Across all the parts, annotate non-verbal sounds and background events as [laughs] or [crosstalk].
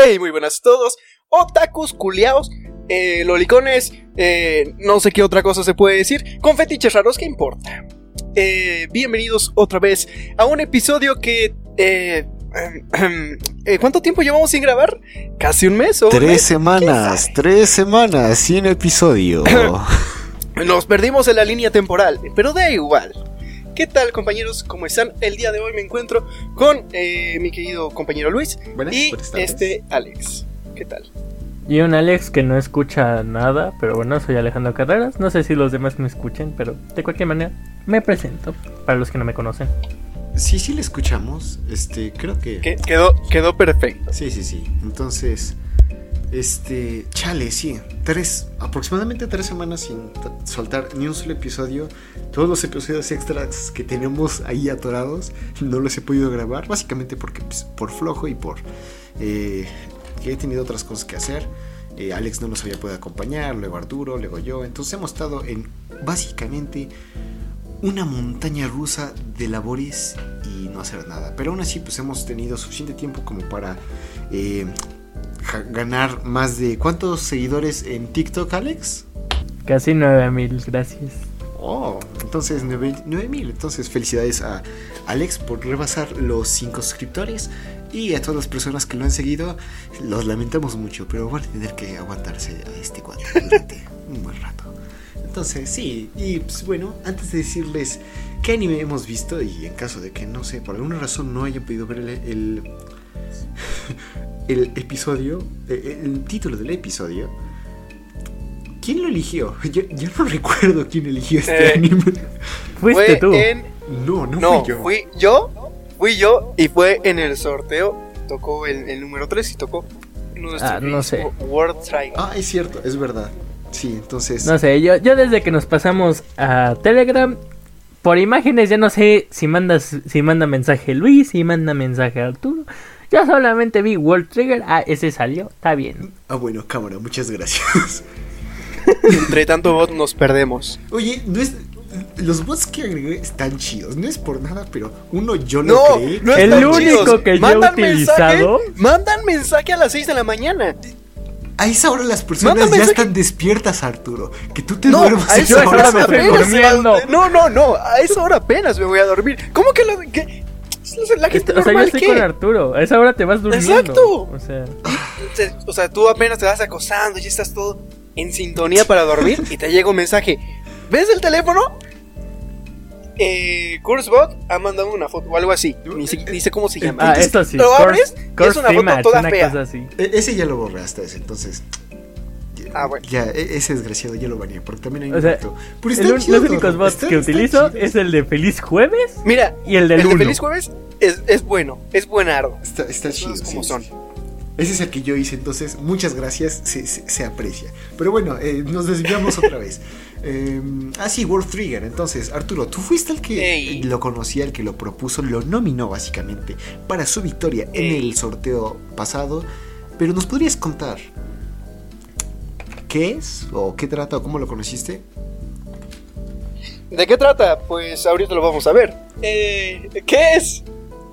Hey, muy buenas a todos. Otakus, culiaos, eh, lolicones, eh, no sé qué otra cosa se puede decir. Con fetiches raros, ¿qué importa? Eh, bienvenidos otra vez a un episodio que... [clears throat] [clears throat] ¿Cuánto tiempo llevamos sin grabar? ¿Casi un mes o Tres mes? semanas, tres semanas sin episodio. [clears throat] Nos perdimos en la línea temporal, pero da igual. ¿Qué tal compañeros? ¿Cómo están? El día de hoy me encuentro con eh, mi querido compañero Luis Buenas, y buenas este Alex. ¿Qué tal? Y un Alex que no escucha nada, pero bueno, soy Alejandro Carreras. No sé si los demás me escuchen, pero de cualquier manera me presento para los que no me conocen. Sí, sí le escuchamos. Este, creo que. Que- quedó, quedó perfecto. Sí, sí, sí. Entonces, este, chale, sí. Tres, aproximadamente tres semanas sin soltar ni un solo episodio. Todos los episodios extras que tenemos ahí atorados no los he podido grabar. Básicamente porque pues, por flojo y por eh, que he tenido otras cosas que hacer. Eh, Alex no nos había podido acompañar, luego Arturo, luego yo. Entonces hemos estado en básicamente una montaña rusa de labores y no hacer nada. Pero aún así, pues hemos tenido suficiente tiempo como para eh, ganar más de. ¿Cuántos seguidores en TikTok, Alex? Casi 9000, gracias. Oh, entonces 9000. Entonces, felicidades a Alex por rebasar los 5 suscriptores. Y a todas las personas que lo han seguido, los lamentamos mucho, pero van a tener que aguantarse a este cuadro durante [laughs] un buen rato. Entonces, sí, y pues bueno, antes de decirles qué anime hemos visto, y en caso de que no sé, por alguna razón no hayan podido ver el, el, [laughs] el episodio, eh, el título del episodio, ¿quién lo eligió? [laughs] Yo, yo no recuerdo quién eligió este Eh, anime. Fuiste fue tú. en... No, no, No, fui yo. fui yo. Fui yo y fue en el sorteo. Tocó el, el número 3 y tocó nuestro Ah, no sé. World Trigger. Ah, es cierto, es verdad. Sí, entonces. No sé, yo, yo desde que nos pasamos a Telegram, por imágenes ya no sé si mandas, si manda mensaje Luis, si manda mensaje Arturo. Yo solamente vi World Trigger, ah, ese salió, está bien. Ah, bueno, cámara, muchas gracias. [laughs] Entre tanto bot nos perdemos. Oye, no es. Los bots que agregué están chidos. No es por nada, pero uno yo lo No, creé. no El único chidos. que yo he Mandan utilizado- mensaje- mandan mensaje a las 6 de la mañana. A esa hora las personas ya mensaje- están despiertas, Arturo. Que tú te No, duermas a a esa esa hora me estoy durmiendo. No, no, no. A esa hora apenas me voy a dormir. ¿Cómo que lo que la gente o sea, yo estoy qué? con Arturo, a esa hora te vas durmiendo. Exacto. O sea, Te- O sea, tú apenas te vas acostando, ya estás todo en sintonía para dormir y te llega un mensaje. ¿Ves el teléfono? Eh, Cursebot ha mandado una foto o algo así. Ni, si- ni sé cómo se llama. ah, esto sí. Lo abres y es una foto toda una fea. cosa así. E- ese ya lo borré hasta ese, entonces. Ah, bueno. Ya, e- ese desgraciado ya lo baneé, porque también hay O un sea. Pero El están un- chidos, los únicos bots están- que están utilizo chidos. es el de Feliz Jueves Mira, y el del el de 1. Feliz Jueves es, es bueno, es buenardo. Está, está chido. como sí, son. sí. Ese es el que yo hice, entonces muchas gracias, se, se- se aprecia. Pero bueno, eh, nos desviamos otra vez. [laughs] Eh, ah, sí, World Trigger. Entonces, Arturo, tú fuiste el que Ey. lo conocía, el que lo propuso, lo nominó básicamente para su victoria en el sorteo pasado. Pero nos podrías contar qué es, o qué trata, o cómo lo conociste. ¿De qué trata? Pues ahorita lo vamos a ver. Eh, ¿Qué es?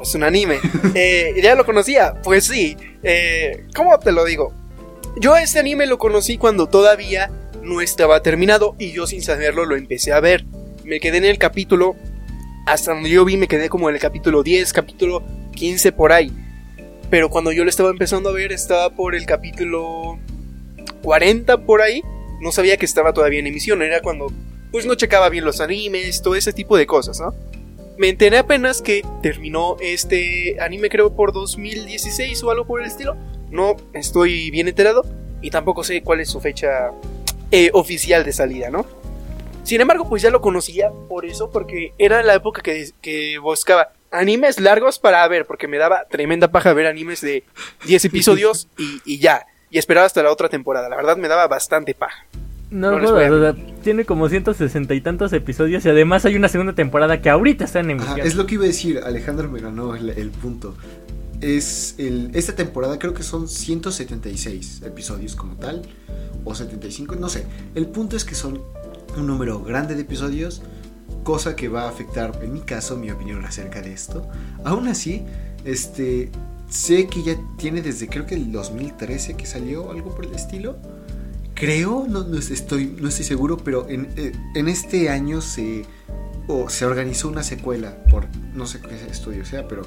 Es un anime. [laughs] Eh, ¿Ya lo conocía? Pues sí. Eh, ¿Cómo te lo digo? Yo este anime lo conocí cuando todavía no estaba terminado y yo sin saberlo lo empecé a ver. Me quedé en el capítulo, hasta donde yo vi me quedé como en el capítulo 10, capítulo 15 por ahí. Pero cuando yo lo estaba empezando a ver estaba por el capítulo 40 por ahí. No sabía que estaba todavía en emisión, era cuando pues no checaba bien los animes, todo ese tipo de cosas, ¿no? Me enteré apenas que terminó este anime creo por 2016 o algo por el estilo. No estoy bien enterado y tampoco sé cuál es su fecha eh, oficial de salida, ¿no? Sin embargo, pues ya lo conocía por eso, porque era la época que, que buscaba animes largos para ver, porque me daba tremenda paja ver animes de 10 episodios y, y ya. Y esperaba hasta la otra temporada. La verdad me daba bastante paja. No, No o sea, tiene como 160 y tantos episodios y además hay una segunda temporada que ahorita está en Ajá, emisión. es lo que iba a decir, Alejandro me ganó el, el punto. Es el, esta temporada creo que son 176 episodios como tal, o 75, no sé. El punto es que son un número grande de episodios, cosa que va a afectar, en mi caso, mi opinión acerca de esto. Aún así, este, sé que ya tiene desde creo que el 2013 que salió algo por el estilo. Creo, no, no estoy, no estoy seguro, pero en, eh, en este año se, o se organizó una secuela por, no sé qué estudio sea, pero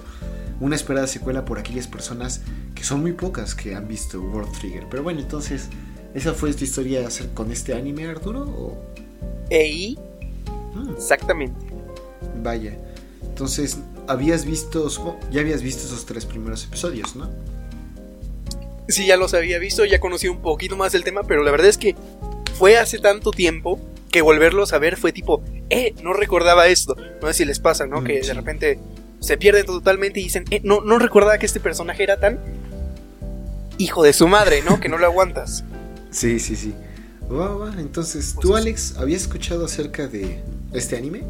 una esperada secuela por aquellas personas que son muy pocas que han visto World Trigger. Pero bueno, entonces, ¿esa fue tu historia hacer con este anime, Arturo? O... Mm. Exactamente. Vaya. Entonces, habías visto, ya habías visto esos tres primeros episodios, ¿no? Sí, ya los había visto, ya conocí un poquito más del tema, pero la verdad es que fue hace tanto tiempo que volverlos a ver fue tipo, eh, no recordaba esto. No sé si les pasa, ¿no? Mm, que de repente se pierden totalmente y dicen, eh, no, no recordaba que este personaje era tan hijo de su madre, ¿no? que no lo aguantas. Sí, sí, sí. Entonces, ¿tú, pues Alex, habías escuchado acerca de este anime?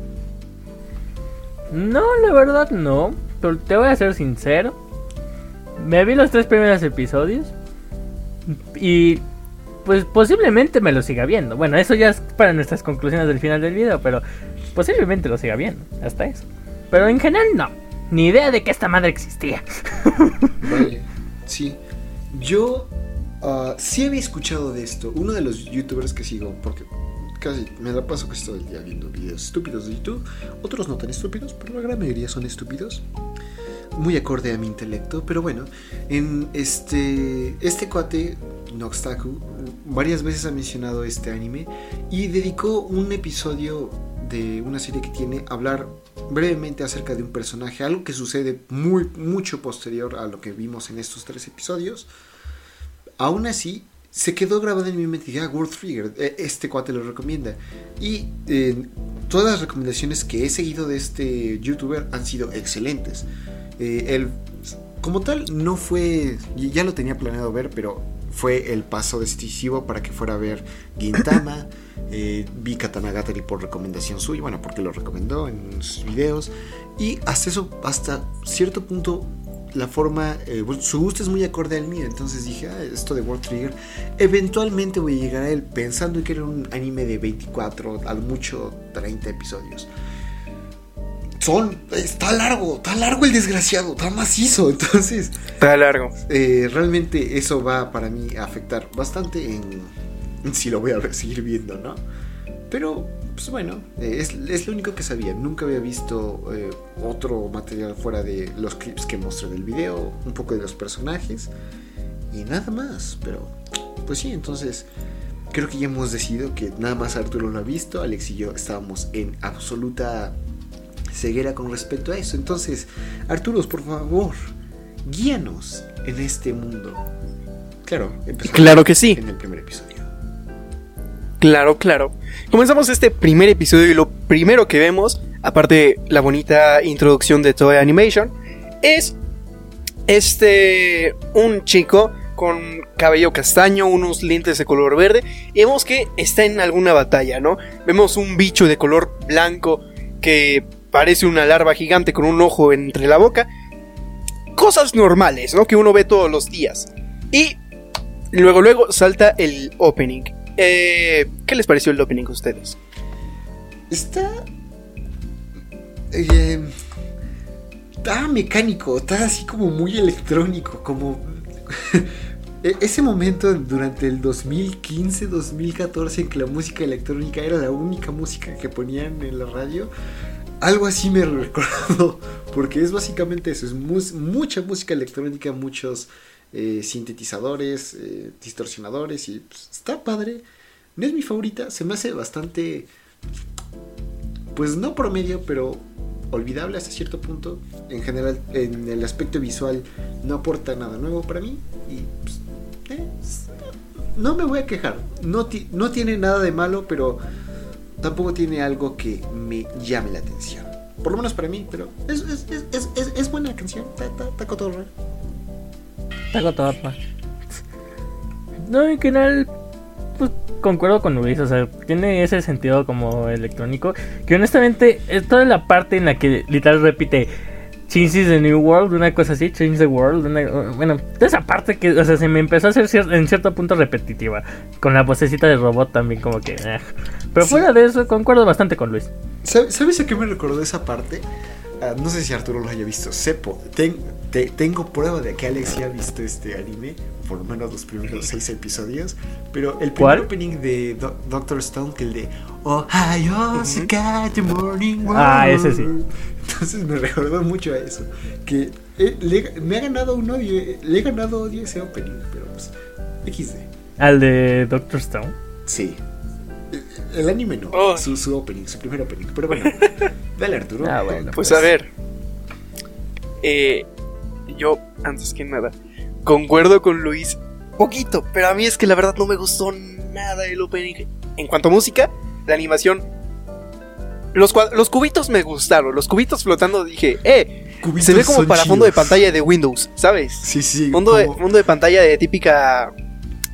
No, la verdad no. Pero te voy a ser sincero. Me vi los tres primeros episodios. Y pues posiblemente me lo siga viendo. Bueno, eso ya es para nuestras conclusiones del final del video, pero posiblemente lo siga viendo. Hasta eso. Pero en general no. Ni idea de que esta madre existía. [laughs] Vale. Sí. Yo uh, sí había escuchado de esto. Uno de los youtubers que sigo, porque casi me la paso que todo el día viendo videos estúpidos de YouTube. Otros no tan estúpidos, pero la gran mayoría son estúpidos. Muy acorde a mi intelecto, pero bueno, en este este cuate Noxtaku varias veces ha mencionado este anime y dedicó un episodio de una serie que tiene a hablar brevemente acerca de un personaje, algo que sucede muy mucho posterior a lo que vimos en estos tres episodios. Aún así, se quedó grabado en mi mente y ah, World Trigger, e, este cuate lo recomienda. Y eh, todas las recomendaciones que he seguido de este youtuber han sido excelentes. Eh, como tal, no fue, ya lo tenía planeado ver, pero fue el paso decisivo para que fuera a ver Gintama. [coughs] Eh, vi Katanagatari por recomendación suya, bueno, porque lo recomendó en sus videos. Y hasta eso, hasta cierto punto, la forma, eh, su gusto es muy acorde al mío. Entonces dije, ah, esto de World Trigger, eventualmente voy a llegar a él pensando que era un anime de 24, al mucho 30 episodios. Son, está largo, está largo el desgraciado, está macizo. Entonces, está largo. Eh, realmente eso va para mí a afectar bastante en, si lo voy a [laughs] seguir viendo, ¿no? Pero pues bueno, eh, es, lo único que sabía. Nunca había visto eh, otro material fuera de los clips que mostré del video, un poco de los personajes y nada más. Pero, pues sí, entonces creo que ya hemos decidido que nada más Arturo lo ha visto, Alex y yo estábamos en absoluta ceguera con respecto a eso. Entonces, Arturo, por favor, guíanos en este mundo. Claro, claro que sí. En el primer episodio. Claro, claro. Comenzamos este primer episodio y lo primero que vemos, aparte de la bonita introducción de Toy Animation, es este un chico con cabello castaño, unos lentes de color verde, y vemos que está en alguna batalla, ¿no? Vemos un bicho de color blanco que parece una larva gigante con un ojo entre la boca. Cosas normales, ¿no? Que uno ve todos los días. Y luego, luego salta el opening. Eh, ¿Qué les pareció el opening a ustedes? Está. Eh, está mecánico, está así como muy electrónico, como. [laughs] E-, ese momento durante el 2015-2014 en que la música electrónica era la única música que ponían en la radio, algo así me [laughs] recuerdo, porque es básicamente eso, es mucha música electrónica, muchos eh, sintetizadores, eh, distorsionadores y pues, está padre. No es mi favorita, se me hace bastante, pues no promedio, pero olvidable hasta cierto punto. En general, en el aspecto visual no aporta nada nuevo para mí y pues, eh, no me voy a quejar. No, no tiene nada de malo, pero tampoco tiene algo que me llame la atención. Por lo menos para mí, pero es, es, es, es buena canción, está cotorra. Está cotorra. No, en general, pues concuerdo con Luis, o sea, tiene ese sentido como electrónico, que honestamente es toda la parte en la que literal repite Change the New World, una cosa así, Change the World, bueno, esa parte que, o sea, se me empezó a hacer en cierto punto repetitiva, con la vocecita de robot también como que... Eh. Pero fuera de eso, concuerdo bastante con Luis. ¿Sabes a qué me recordó esa parte? Ah, no sé si Arturo lo haya visto, sepo, ten- te- tengo prueba de que Alex ya ha visto este anime, por lo menos los primeros seis episodios, pero el primer ¿Cuál? opening de Do- Doctor Stone, que el de Ohio, the morning Ah, ese sí. world". Entonces me recordó mucho a eso, que eh, le- me ha ganado un odio, eh, le he ganado odio ese opening, pero pues, XD. Al de Doctor Stone. Sí. El, anime no, Oh. su, su opening, su primer opening, pero bueno, [laughs] dale Arturo. Ah, bueno. Pues a ver. Eh, yo, antes que nada, concuerdo con Luis. Poquito, pero a mí es que la verdad no me gustó nada el opening. En cuanto a música, la animación. Los, los cubitos me gustaron. Los cubitos flotando dije, eh, Cubitos se ve como para fondo de pantalla de Windows, ¿sabes? Sí, sí. Fondo de, fondo de pantalla de típica,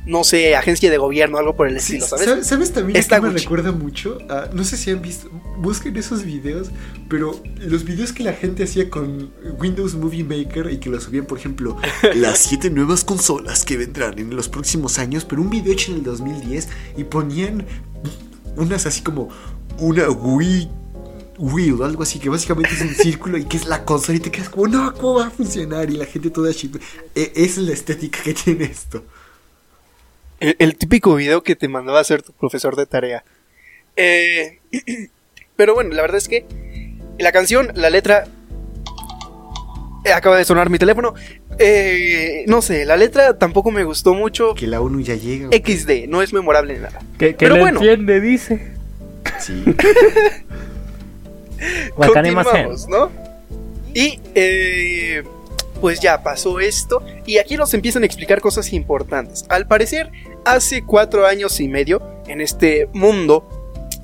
no sé, agencia de gobierno, algo por el Sí, estilo, ¿sabes? ¿sabes? ¿Sabes también a Está qué me Gucci. recuerda mucho? Ah, no sé si han visto, busquen esos videos, pero los videos que la gente hacía con Windows Movie Maker y que lo subían, por ejemplo, [laughs] las siete nuevas consolas que vendrán en los próximos años, pero un video hecho en el 2010 y ponían unas así como una Wii Wheel, algo así, que básicamente es un [laughs] círculo y que es la consola y te quedas como, no, ¿cómo va a funcionar? Y la gente toda. Eh, Esa es la estética que tiene esto. El, el típico video que te mandaba a hacer tu profesor de tarea. Eh, [clears throat] pero bueno, la verdad es que la canción, la letra... eh, acaba de sonar mi teléfono. Eh, no sé, la letra tampoco me gustó mucho. Que la ONU ya llega. XD, no es memorable nada. Que, que Pero le bueno. entiende, dice. Sí. [laughs] Continuamos, ¿no? Y eh, pues ya pasó esto. Y aquí nos empiezan a explicar cosas importantes. Al parecer, hace cuatro años y medio, en este mundo,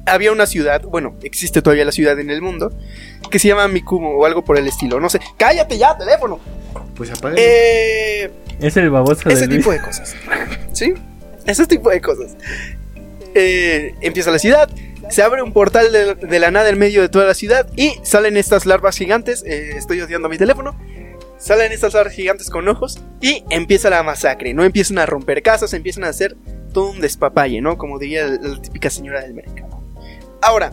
había una ciudad, bueno, existe todavía la ciudad en el mundo, que se llama Mikumo o algo por el estilo. No sé. ¡Cállate ya, teléfono! Pues apaga. Eh, Es el baboso de ese Luis. tipo de cosas. ¿Sí? Ese tipo de cosas. Eh, empieza la ciudad, se abre un portal de, de la nada en medio de toda la ciudad y salen estas larvas gigantes. eh, estoy odiando mi teléfono. Salen estas larvas gigantes con ojos y empieza la masacre, ¿no? Empiezan a romper casas, empiezan a hacer todo un despapalle, ¿no? Como diría la, típica señora del mercado. Ahora,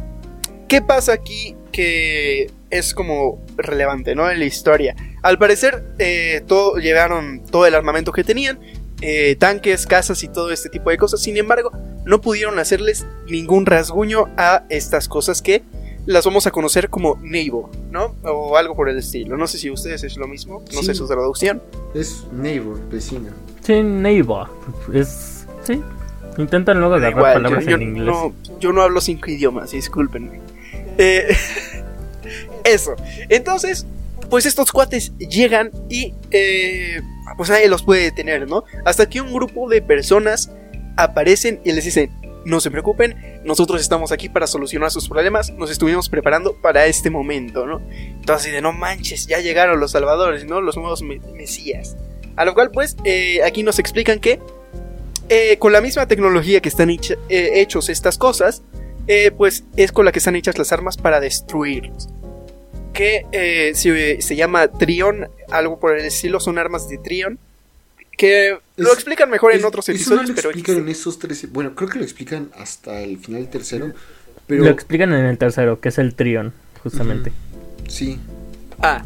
¿qué pasa aquí que es como relevante, ¿no? En la historia. Al parecer, eh, todo, llevaron todo el armamento que tenían, eh, tanques, casas y todo este tipo de cosas. Sin embargo, no pudieron hacerles ningún rasguño a estas cosas que las vamos a conocer como neighbor, ¿no? O algo por el estilo. No sé si ustedes es lo mismo, no Sí. sé su traducción. Es neighbor, vecino. Sí, neighbor. Es. Sí. Intentan luego agarrar igual, palabras yo, yo en inglés. no, yo no hablo cinco idiomas, discúlpenme. Eh, [laughs] eso. Entonces, pues estos cuates llegan y eh, pues nadie los puede detener, ¿no? Hasta que un grupo de personas aparecen y les dicen, no se preocupen, nosotros estamos aquí para solucionar sus problemas, nos estuvimos preparando para este momento, ¿no? Entonces, de no manches, ya llegaron los salvadores, ¿no? Los nuevos me- mesías. A lo cual, pues, eh, aquí nos explican que eh, con la misma tecnología que están hecha- eh, hechos estas cosas, pues es con la que están hechas las armas para destruirlos. Que se, se llama Trion, algo por el estilo, son armas de Trion. Que lo Es- explican mejor en otros eso no episodios, lo pero explican en esos tres. Bueno, creo que lo explican hasta el final del tercero. Pero Lo explican en el tercero, que es el Trion, justamente. sí. Ah,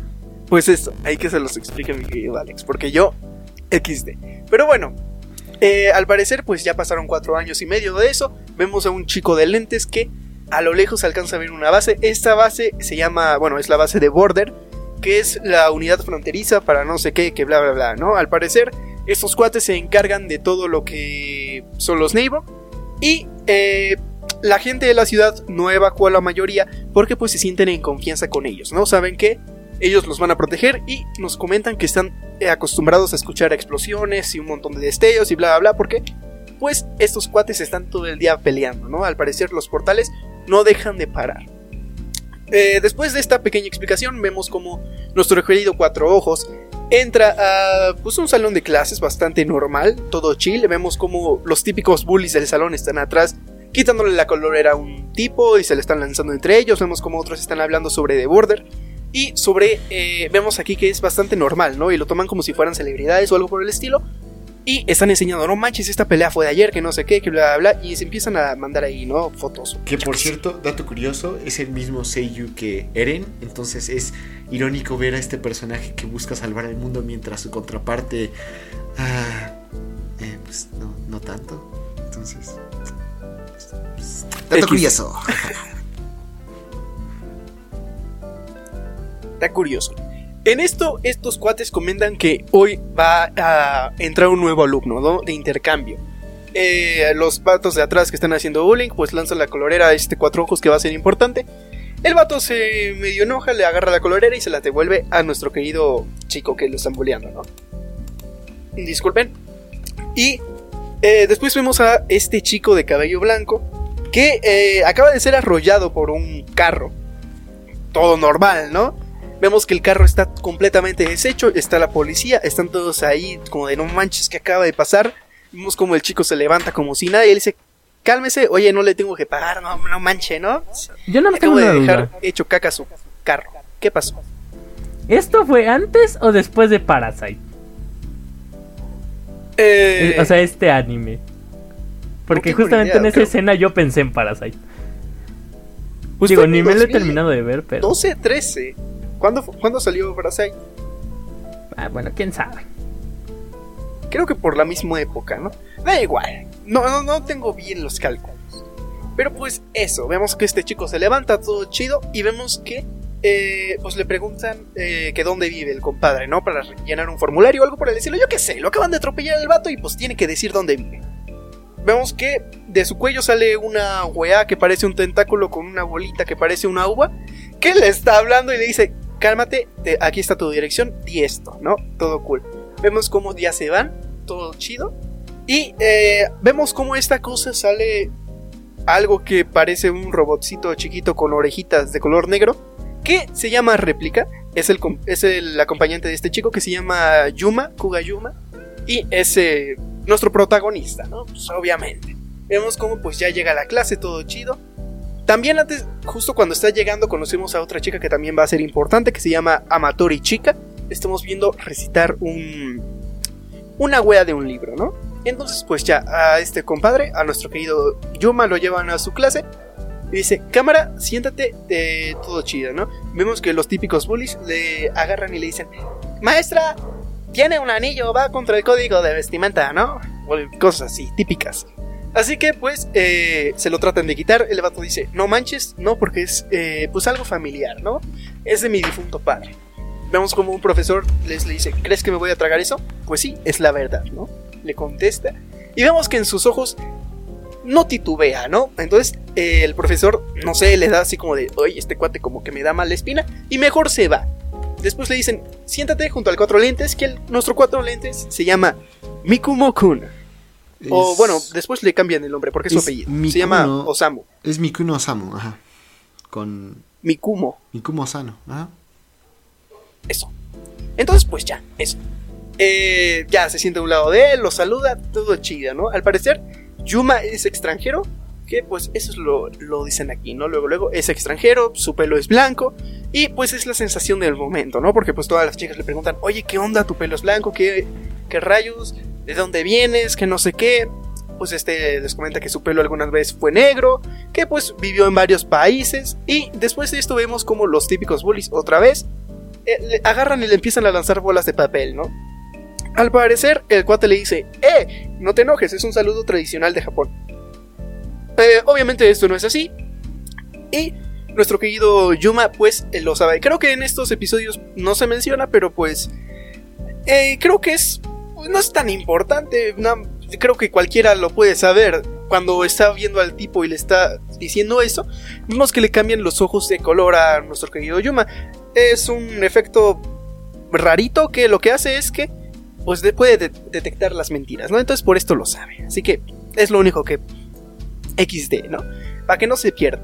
pues esto, hay que se los explique mi querido Alex, porque yo XD. Pero bueno, eh, al parecer pues ya pasaron cuatro años y medio de eso. Vemos a un chico de lentes que a lo lejos alcanza a ver una base. Esta base se llama, bueno, es la base de Border, que es la unidad fronteriza para no sé qué, que bla bla bla, ¿no? Al parecer estos cuates se encargan de todo lo que son los Neighbor y eh, la gente de la ciudad no evacúa la mayoría porque pues se sienten en confianza con ellos, ¿no? Saben que ellos los van a proteger y nos comentan que están eh, acostumbrados a escuchar explosiones y un montón de destellos y bla bla bla porque pues estos cuates están todo el día peleando, ¿no? Al parecer los portales no dejan de parar. Eh, después de esta pequeña explicación vemos como nuestro querido Cuatro Ojos entra a pues, un salón de clases bastante normal, todo chill. Vemos como los típicos bullies del salón están atrás quitándole la colorera a un tipo y se le están lanzando entre ellos. Vemos como otros están hablando sobre The Border. Y sobre, eh, vemos aquí que es bastante normal, ¿no? Y lo toman como si fueran celebridades o algo por el estilo. Y están enseñando, no manches, esta pelea fue de ayer, que no sé qué, que bla, bla, bla. Y se empiezan a mandar ahí, ¿no? Fotos. Que por cierto, dato curioso, es el mismo Seiyu que Eren. Entonces es irónico ver a este personaje que busca salvar el mundo mientras su contraparte. Ah, eh, pues no, no tanto. Entonces. pues, dato X. curioso. Está curioso. En esto, estos cuates comentan que hoy va a entrar un nuevo alumno, ¿no? De intercambio. Eh, los vatos de atrás que están haciendo bullying, pues lanzan la colorera a este cuatro ojos que va a ser importante. El vato se medio enoja, le agarra la colorera y se la devuelve a nuestro querido chico que lo están bulleando, ¿no? Disculpen. Y eh, después vemos a este chico de cabello blanco que eh, acaba de ser arrollado por un carro. Todo normal, ¿no? Vemos que el carro está completamente deshecho, está la policía, están todos ahí como de no manches que acaba de pasar. Vemos como el chico se levanta como si nada y él dice, cálmese, oye, no le tengo que pagar, no, no manche, ¿no? Yo no me tengo de dejar duda. hecho caca su carro. ¿Qué pasó? ¿Esto fue antes o después de Parasite? Eh, o sea, este anime. Porque justamente idea, en esa creo- escena yo pensé en Parasite. Digo, ni me lo he 2012, terminado de ver, pero... 12, 13. ¿Cuándo, ¿Cuándo salió Parasite? Ah, bueno, quién sabe. Creo que por la misma época, ¿no? Da igual. No, no, no tengo bien los cálculos. Pero pues eso, vemos que este chico se levanta todo chido y vemos que eh, pues le preguntan eh, que dónde vive el compadre, ¿no? Para llenar un formulario o algo por el estilo. Yo qué sé, lo acaban de atropellar el vato y pues tiene que decir dónde vive. Vemos que de su cuello sale una weá que parece un tentáculo con una bolita que parece una uva. Que le está hablando y le dice, cálmate, te- aquí está tu dirección, di esto, ¿no? Todo cool. Vemos cómo ya se van, todo chido. Y eh, vemos cómo esta cosa sale algo que parece un robotcito chiquito con orejitas de color negro. Que se llama réplica. Es el, es el acompañante de este chico que se llama Yuma, Kuga Yuma. Y es eh, nuestro protagonista, ¿no? Pues obviamente. Vemos cómo pues ya llega la clase, todo chido. También antes, justo cuando está llegando, conocemos a otra chica que también va a ser importante, que se llama Amatori Chica. Estamos viendo recitar un... Una wea de un libro, ¿no? Entonces, pues ya, a este compadre, a nuestro querido Yuma, lo llevan a su clase. Y dice, cámara, siéntate, eh, todo chido, ¿no? Vemos que los típicos bullies le agarran y le dicen, maestra, tiene un anillo, va contra el código de vestimenta, ¿no? O cosas así, típicas. Así que pues eh, se lo tratan de quitar. El vato dice, no manches, no, porque es eh, pues algo familiar, ¿no? Es de mi difunto padre. Vemos como un profesor les le dice, ¿crees que me voy a tragar eso? Pues sí, es la verdad, ¿no? Le contesta. Y vemos que en sus ojos no titubea, ¿no? Entonces eh, el profesor, no sé, le da así como de, oye, este cuate como que me da mala espina. Y mejor se va. Después le dicen, siéntate junto al cuatro lentes, que nuestro cuatro lentes se llama Mikumo-kun. O bueno, después le cambian el nombre porque es su apellido. Se llama Osamu. Es Mikuno Osamu, ajá. Con Mikumo. Mikumo Sano, ajá. Eso. Entonces, pues ya, eso. Eh, ya se siente a un lado de él, lo saluda, todo chido, ¿no? Al parecer, Yuma es extranjero, que pues eso es lo, lo dicen aquí, ¿no? Luego, luego, es extranjero, su pelo es blanco, y pues es la sensación del momento, ¿no? Porque pues todas las chicas le preguntan, oye, ¿qué onda? ¿Tu pelo es blanco? ¿Qué, qué rayos? ¿De dónde vienes? ¿Qué no sé qué? Pues este les comenta que su pelo algunas veces fue negro, que pues vivió en varios países, y después de esto vemos como los típicos bullies otra vez eh, le agarran y le empiezan a lanzar bolas de papel, ¿no? Al parecer, el cuate le dice, ¡eh! No te enojes, es un saludo tradicional de Japón. Eh, obviamente esto no es así. Y nuestro querido Yuma, pues, él lo sabe. Creo que en estos episodios no se menciona, pero pues... eh, creo que es... No es tan importante. creo que cualquiera lo puede saber. Cuando está viendo al tipo y le está diciendo eso, vemos que le cambian los ojos de color a nuestro querido Yuma es un efecto rarito que lo que hace es que pues de- puede de- detectar las mentiras, ¿no? Entonces por esto lo sabe. Así que es lo único que XD, ¿no? Para que no se pierda.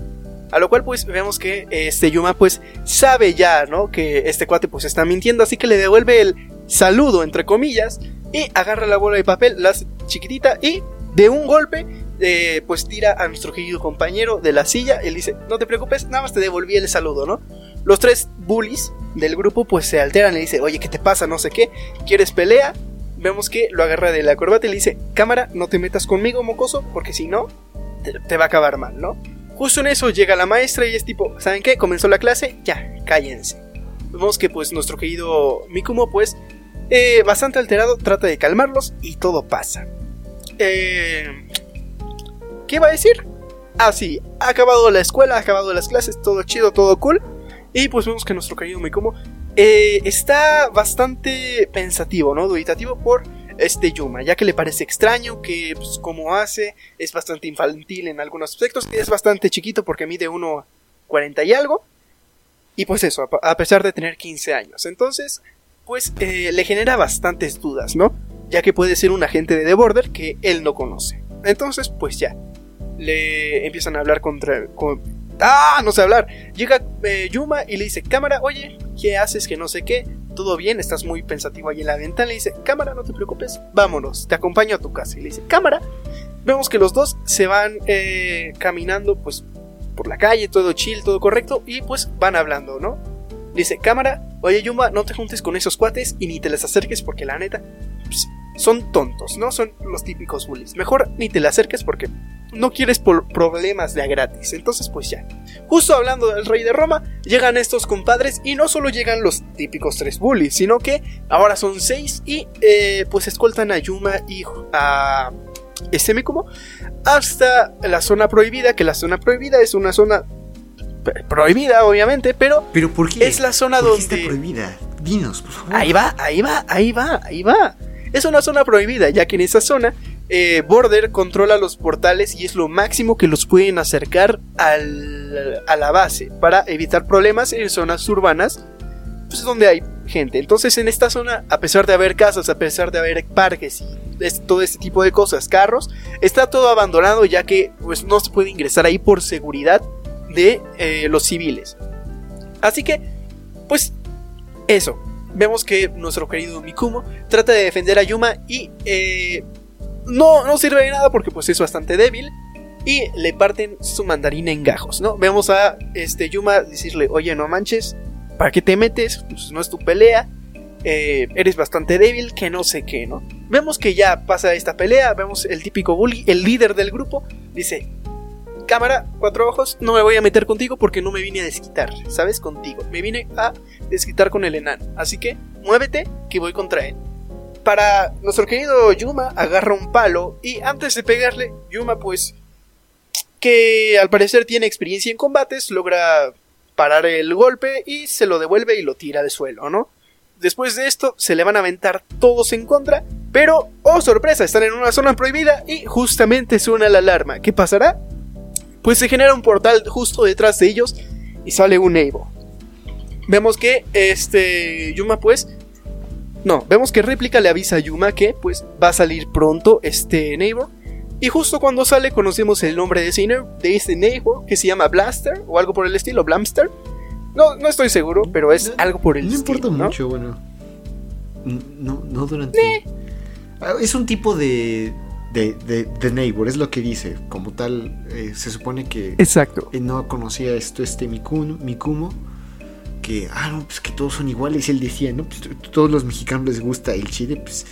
A lo cual pues vemos que este Yuma pues sabe ya, ¿no? Que este cuate pues está mintiendo, así que le devuelve el saludo entre comillas y agarra la bola de papel, la hace chiquitita y de un golpe eh, pues tira a nuestro querido compañero de la silla. Él dice, no te preocupes, nada más te devolví el saludo, ¿no? Los tres bullies del grupo pues se alteran y le dicen, oye, ¿qué te pasa? No sé qué, ¿quieres pelea? vemos que lo agarra de la corbata y le dice, cámara, no te metas conmigo, mocoso, porque si no, te, te va a acabar mal, ¿no? Justo en eso llega la maestra y es tipo, ¿saben qué? Comenzó la clase, ya, cállense. Vemos que pues nuestro querido Mikumo pues eh, bastante alterado trata de calmarlos y todo pasa. Eh, ¿Qué va a decir? Ah, sí, ha acabado la escuela, ha acabado las clases, todo chido, todo cool. Y pues vemos que nuestro querido Mikumo eh, está bastante pensativo, ¿no? Duditativo por este Yuma, ya que le parece extraño que pues, como hace, es bastante infantil en algunos aspectos, es bastante chiquito porque mide 1,40 y algo. Y pues eso, a pesar de tener 15 años. Entonces, pues eh, le genera bastantes dudas, ¿no? Ya que puede ser un agente de The Border que él no conoce. Entonces, pues ya. Le empiezan a hablar contra... Con... ¡Ah! No sé hablar. Llega eh, Yuma y le dice, cámara, oye, ¿qué haces? Que no sé qué. Todo bien, estás muy pensativo ahí en la ventana. Le dice, cámara, no te preocupes, vámonos, te acompaño a tu casa. Y le dice, cámara. Vemos que los dos se van eh, caminando, pues, por la calle, todo chill, todo correcto. Y pues van hablando, ¿no? Dice, cámara, oye Yuma, no te juntes con esos cuates y ni te les acerques porque la neta pues, son tontos, ¿no? Son los típicos bullies. Mejor ni te le acerques porque no quieres por problemas de a gratis. Entonces, pues ya. Justo hablando del rey de Roma, llegan estos compadres y no solo llegan los típicos tres bullies, sino que ahora son seis y eh, pues escoltan a Yuma y a este como hasta la zona prohibida, que la zona prohibida es una zona prohibida, obviamente, pero. ¿Pero por qué? Es la zona ¿Por donde. está prohibida? Dinos, por favor. Ahí va, ahí va, ahí va, ahí va. Es una zona prohibida, ya que en esa zona eh, Border controla los portales y es lo máximo que los pueden acercar al, a la base para evitar problemas en zonas urbanas, pues donde hay gente. Entonces en esta zona, a pesar de haber casas, a pesar de haber parques y todo este tipo de cosas, carros, está todo abandonado ya que pues no se puede ingresar ahí por seguridad de eh, los civiles. Así que, pues, eso. Vemos que nuestro querido Mikumo trata de defender a Yuma y eh, no, no sirve de nada porque pues es bastante débil y le parten su mandarina en gajos, ¿no? Vemos a este Yuma decirle, oye, no manches, ¿para qué te metes? Pues no es tu pelea, eh, eres bastante débil, que no sé qué, ¿no? Vemos que ya pasa esta pelea, vemos el típico bully, el líder del grupo, dice, cámara, cuatro ojos, no me voy a meter contigo porque no me vine a desquitar, ¿sabes? Contigo. Me vine a desquitar con el enano. Así que muévete que voy contra él. Para nuestro querido Yuma agarra un palo y antes de pegarle, Yuma pues que al parecer tiene experiencia en combates, logra parar el golpe y se lo devuelve y lo tira al suelo, ¿no? Después de esto se le van a aventar todos en contra, pero, oh sorpresa, están en una zona prohibida y justamente suena la alarma. ¿Qué pasará? Pues se genera un portal justo detrás de ellos y sale un Evo. Vemos que este Yuma pues no, vemos que Réplica le avisa a Yuma que pues va a salir pronto este Neighbor y justo cuando sale conocemos el nombre de, ese, de este Neighbor que se llama Blaster o algo por el estilo, Blamster. No, no estoy seguro, pero es algo por el no estilo. Importa mucho, bueno. No, no durante. Eh. Es un tipo de, de, de, de, Neighbor, es lo que dice. Como tal, eh, se supone que Exacto. Eh, no conocía esto, este Mikumo, Mikumo, que, ah, no, pues que todos son iguales. Él decía, no, pues todos los mexicanos les gusta el chile, pues,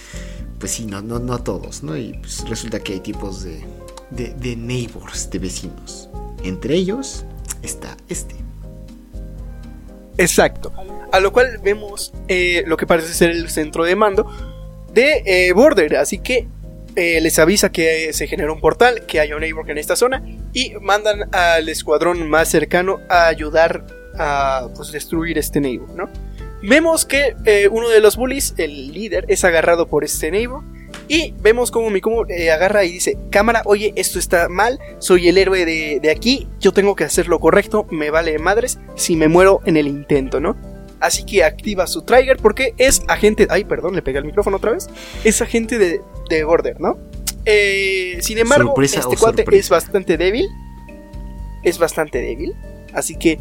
pues sí, no, no, no a todos, ¿no? Y pues resulta que hay tipos de, de, de neighbors, de vecinos. Entre ellos está este. Exacto. A lo cual vemos eh, lo que parece ser el centro de mando de eh, Border. Así que eh, les avisa que se genera un portal, que hay un neighbor en esta zona y mandan al escuadrón más cercano a ayudar a pues, destruir este neighbor, ¿no? Vemos que eh, uno de los bullies, el líder, es agarrado por este neighbor y vemos como Mikumo eh, agarra y dice, cámara, oye, esto está mal, soy el héroe de, de aquí, yo tengo que hacer lo correcto, me vale madres si me muero en el intento, ¿no? Así que activa su trigger porque es agente. Ay, perdón, le pegué el micrófono otra vez. Es agente de, de Border, ¿no? Eh, sin embargo, sorpresa este cuate es bastante débil. Es bastante débil. Así que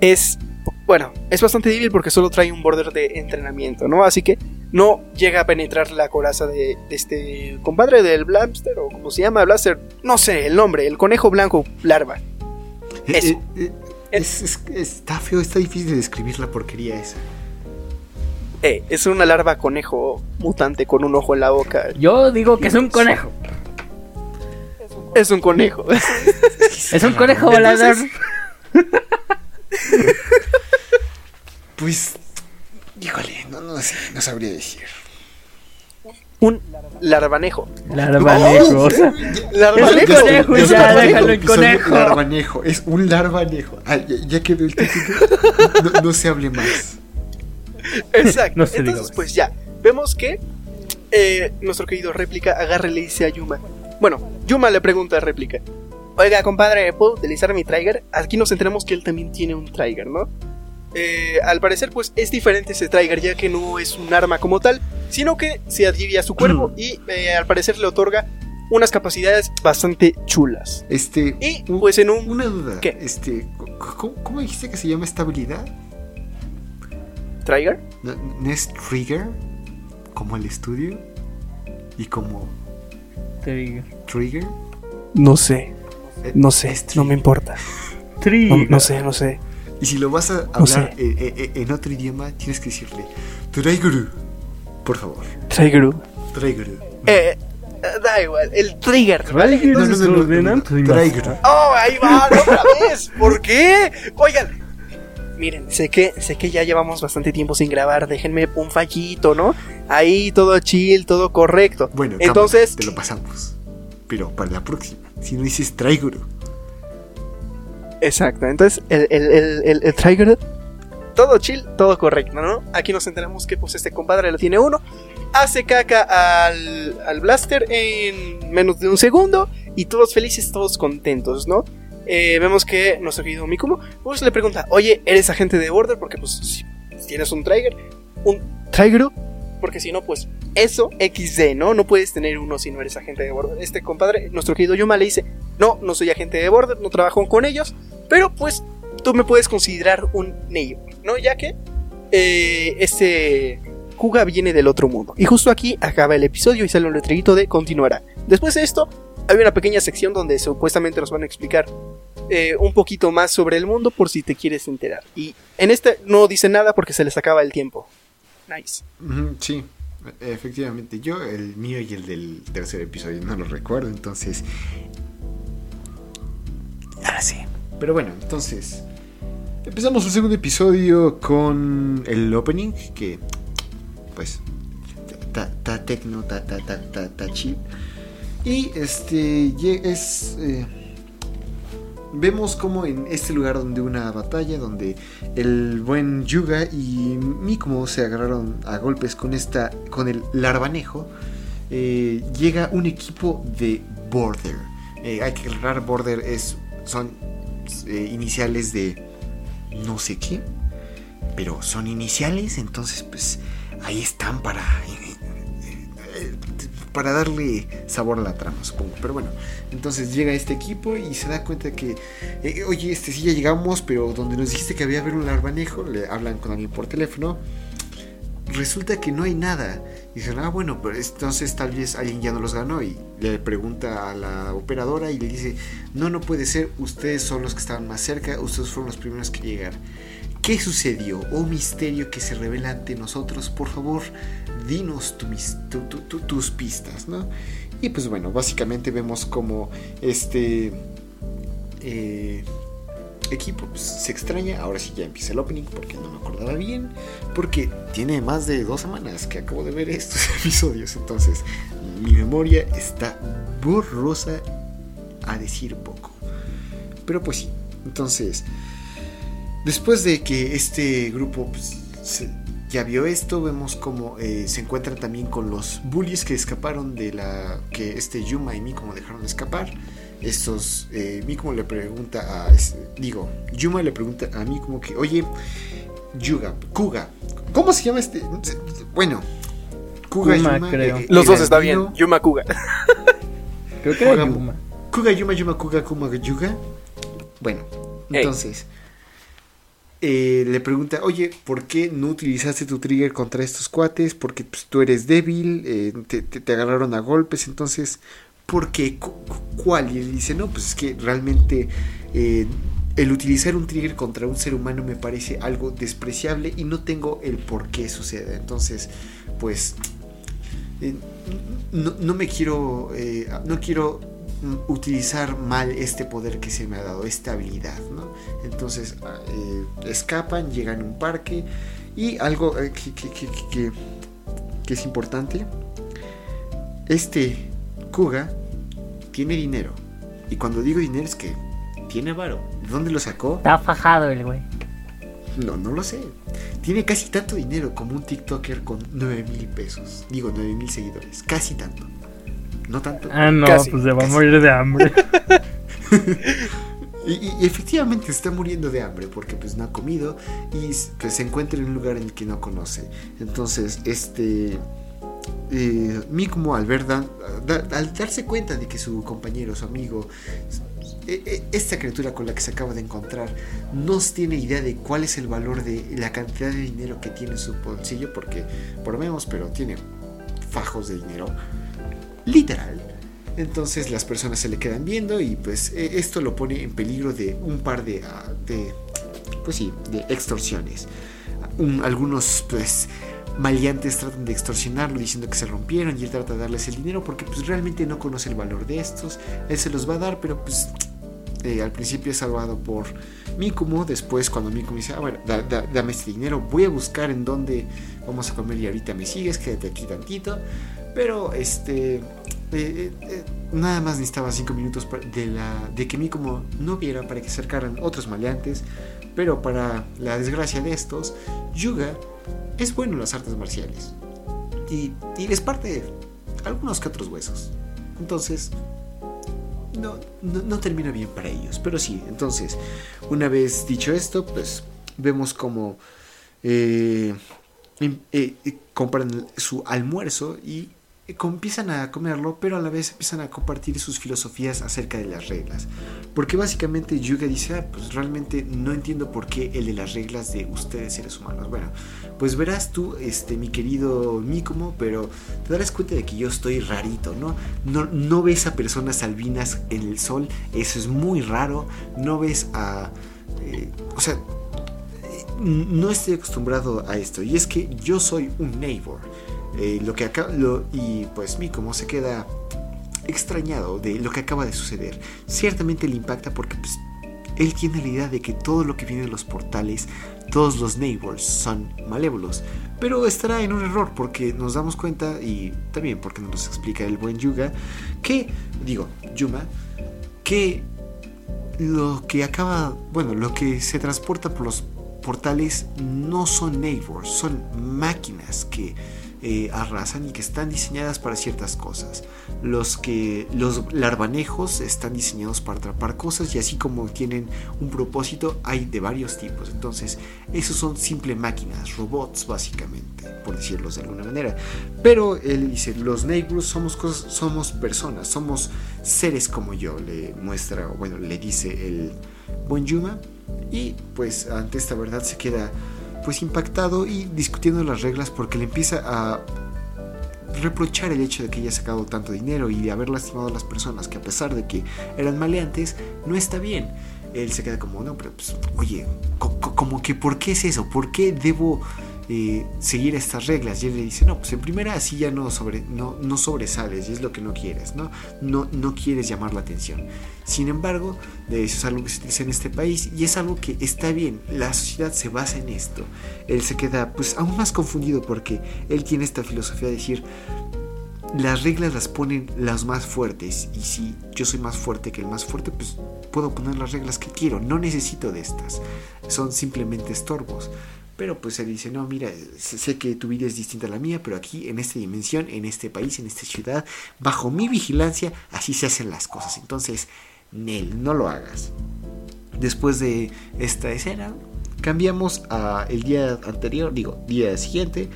es. Bueno, es bastante débil porque solo trae un border de entrenamiento, ¿no? Así que no llega a penetrar la coraza de, de este compadre del Blamster o como se llama, Blaster. No sé el nombre, el conejo blanco larva. Eso. Eh, eh, es, es, está feo, está difícil de describir la porquería esa. Eh, es una larva conejo mutante con un ojo en la boca. Yo digo que es un conejo. Es un conejo. [laughs] Es un conejo volador. Pues, híjole, no, no sé, no sabría decir. Un larvanejo. [laughs] Larvanejo. Larvanejo. Es un conejo, Ya ya, está, déjalo en conejo. Larvanejo, es un larvanejo. Ya, ya quedó el título. No, no se hable más. Exacto. No se diga Entonces, más. pues ya. Vemos que eh, nuestro querido réplica agarra y le dice a Yuma. Bueno, Yuma le pregunta a réplica. Oiga, compadre, ¿puedo utilizar mi trigger? Aquí nos enteramos que él también tiene un trigger, ¿no? Eh, al parecer, pues es diferente ese trigger, ya que no es un arma como tal, sino que se adhiere a su cuerpo y eh, al parecer le otorga unas capacidades bastante chulas. Este, Y pues en un una duda. ¿Qué? Este, ¿cómo, cómo dijiste que se llama esta habilidad? trigger, ¿No, no es trigger? Como el estudio. Y como digo. trigger. no sé, Eh, no sé, no me importa. Trigger. No, no sé, no sé. Y si lo vas a No hablar sé. eh, eh, eh, en otro idioma, tienes que decirle Trigger. Por favor, Trigger. Trigger. Eh, da igual, el trigger, ¿vale? Trigger. No, no, Entonces, no, no, no. Trigger. ¡Oh, ahí va! ¡Otra vez! ¿Por qué? Oigan, miren, sé que, sé que ya llevamos bastante tiempo sin grabar. Déjenme un fallito, ¿no? Ahí todo chill, todo correcto. Bueno, entonces, cámara, te lo pasamos. Pero para la próxima, si no dices Trigger. Exacto. Entonces, el, el, el, el, trigger, todo chill, todo correcto, ¿no? Aquí nos enteramos que, pues, este compadre lo tiene uno. Hace caca al, al blaster en menos de un segundo. Y todos felices, todos contentos, ¿no? Eh, vemos que nuestro querido Mikumo pues le pregunta, oye, ¿eres agente de Border? Porque pues si tienes un Trigger, un Trigger, porque si no, pues eso XD, ¿no? No puedes tener uno si no eres agente de Border. Este compadre, nuestro querido Yuma le dice, no, no soy agente de Border, no trabajo con ellos, pero pues tú me puedes considerar un Neo, ¿no? Ya que eh, este Kuga viene del otro mundo. Y justo aquí acaba el episodio y sale un letrerito de continuará. Después de esto, hay una pequeña sección donde supuestamente nos van a explicar eh, un poquito más sobre el mundo por si te quieres enterar. Y en este no dice nada porque se les acaba el tiempo. Nice. Sí, efectivamente. Yo, el mío y el del tercer episodio no lo recuerdo, entonces. Ahora sí. Pero bueno, entonces. Empezamos el segundo episodio con el opening, que. Pues. Ta, tecno, ta, ta, ta, ta, ta chill. Y este. Es. eh, Vemos como en este lugar donde una batalla, donde el buen Yuga y Mikumo se agarraron a golpes con esta, con el larvanejo, eh, llega un equipo de Border. Eh, hay que aclarar, Border es, son eh, iniciales de no sé qué, pero son iniciales, entonces pues ahí están para para darle sabor a la trama, supongo. Pero bueno, entonces llega este equipo y se da cuenta que, eh, oye, este sí ya llegamos, pero donde nos dijiste que había haber un larvanejo, le hablan con alguien por teléfono. Resulta que no hay nada. Y dicen, ah, bueno, pero entonces tal vez alguien ya no los ganó. Y le pregunta a la operadora y le dice, no, no puede ser, ustedes son los que estaban más cerca, ustedes fueron los primeros que llegar. ¿Qué sucedió? Oh misterio que se revela ante nosotros, por favor, dinos tus pistas, ¿no? Y pues bueno, básicamente vemos como este eh, equipo pues, se extraña. Ahora sí ya empieza el opening porque no me acordaba bien. Porque tiene más de dos semanas que acabo de ver estos [laughs] episodios. Entonces mi memoria está borrosa a decir poco. Pero pues sí. Entonces, después de que este grupo pues, se- ya vio esto, vemos como eh, se encuentran también con los bullies que escaparon de la que este Yuma y Mikumo dejaron escapar. Estos, eh, Mikumo le pregunta a, es- digo, Yuma le pregunta a Mikumo que, oye, Yuga, Kuga, ¿cómo se llama este? Bueno, Kuga Kuma, Yuma, creo. eh, Los dos está bien. Yuma Kuga. Creo que era Juega- Yuma. Kuga Yuma Yuma Kuga Kuma Yuga. Bueno, entonces eh, le pregunta, oye, ¿por qué no utilizaste tu trigger contra estos cuates? Porque pues, tú eres débil, eh, te, agarraron a golpes, entonces, ¿por qué? Cu- cu- ¿Cuál? Y él dice, no, pues es que realmente eh, el utilizar un trigger contra un ser humano me parece algo despreciable y no tengo el por qué sucede. Entonces, pues, no, no, me quiero, no quiero utilizar mal este poder que se me ha dado, esta habilidad, ¿no? Entonces, ah, eh, escapan, llegan a un parque y algo que, que, que, que es importante, este Kuga tiene dinero. Y cuando digo dinero es que tiene varo. ¿De dónde lo sacó? Está fajado el güey. No, no lo sé. Tiene casi tanto dinero como un TikToker con 9 mil pesos. Digo, 9 mil seguidores. Casi tanto. No tanto. Ah, no, Casi, pues se va a morir de hambre. [laughs] Y, efectivamente está muriendo de hambre porque pues no ha comido y pues, se encuentra en un lugar en el que no conoce. Entonces, este... Eh, Mikumo al ver da- al darse cuenta de que su compañero, su amigo, eh, eh, esta criatura con la que se acaba de encontrar no tiene idea de cuál es el valor de la cantidad de dinero que tiene en su bolsillo, porque por menos, pero tiene fajos de dinero, literal. Entonces las personas se le quedan viendo y pues eh, esto lo pone en peligro de un par de, ah, pues sí, de extorsiones. Un- algunos pues maleantes tratan de extorsionarlo diciendo que se rompieron y él trata de darles el dinero porque pues realmente no conoce el valor de estos. Él se los va a dar, pero pues eh, al principio es salvado por Mikumo. Después, cuando Mikumo dice, ah, bueno, da- da- dame este dinero, voy a buscar en dónde vamos a comer y ahorita me sigues, quédate aquí tantito. Pero este. eh, eh, eh, nada más necesitaba 5 minutos de, la, de que Mikumo no viera para que acercaran otros maleantes. Pero para la desgracia de estos, Yuga es bueno en las artes marciales. Y, y les parte algunos que otros huesos. Entonces, no, no, termina bien para ellos. Pero sí, entonces, una vez dicho esto, pues vemos como em- compran su almuerzo y empiezan a comerlo, pero a la vez empiezan a compartir sus filosofías acerca de las reglas. Porque básicamente Yuga dice, ah, pues realmente no entiendo por qué el de las reglas de ustedes seres humanos. Bueno, pues verás tú, este, mi querido Mikumo, pero te darás cuenta de que yo estoy rarito, ¿no? No, no ves a personas albinas en el sol, eso es muy raro. No ves a... eh, o sea, eh, no estoy acostumbrado a esto. Y es que yo soy un neighbor. Eh, lo que acá, lo, y pues Mikumo se queda extrañado de lo que acaba de suceder. Ciertamente le impacta porque pues, él tiene la idea de que todo lo que viene de los portales, todos los neighbors son malévolos. Pero estará en un error porque nos damos cuenta, y también porque nos explica el buen Yuga, que, digo, Yuma, que lo que acaba, bueno, lo que se transporta por los portales no son neighbors, son máquinas que eh, arrasan y que están diseñadas para ciertas cosas. Los que los larvanejos están diseñados para atrapar cosas y así como tienen un propósito hay de varios tipos. Entonces, esos son simple máquinas, robots básicamente, por decirlos de alguna manera. Pero él dice, los neighbors somos somos personas, somos seres como yo, le muestra, bueno, le dice el buen Yuma y pues ante esta verdad se queda pues impactado y discutiendo las reglas porque le empieza a reprochar el hecho de que haya sacado tanto dinero y de haber lastimado a las personas que a pesar de que eran maleantes no está bien. Él se queda como, no, pero pues, oye, co- co- como que, ¿por qué es eso? ¿Por qué debo eh, seguir estas reglas? Y él le dice, no, pues en primera así ya no, sobre, no, no sobresales y es lo que no quieres, ¿no? No, no quieres llamar la atención. Sin embargo, eso es algo que se utiliza en este país y es algo que está bien. La sociedad se basa en esto. Él se queda pues aún más confundido porque él tiene esta filosofía de decir, las reglas las ponen las más fuertes y si yo soy más fuerte que el más fuerte, pues puedo poner las reglas que quiero, no necesito de estas, son simplemente estorbos. Pero pues él dice, no, mira, sé sé que tu vida es distinta a la mía, pero aquí en esta dimensión, en este país, en esta ciudad, bajo mi vigilancia, así se hacen las cosas. Entonces, Nel, no lo hagas. Después de esta escena, cambiamos a el día anterior, digo, día siguiente,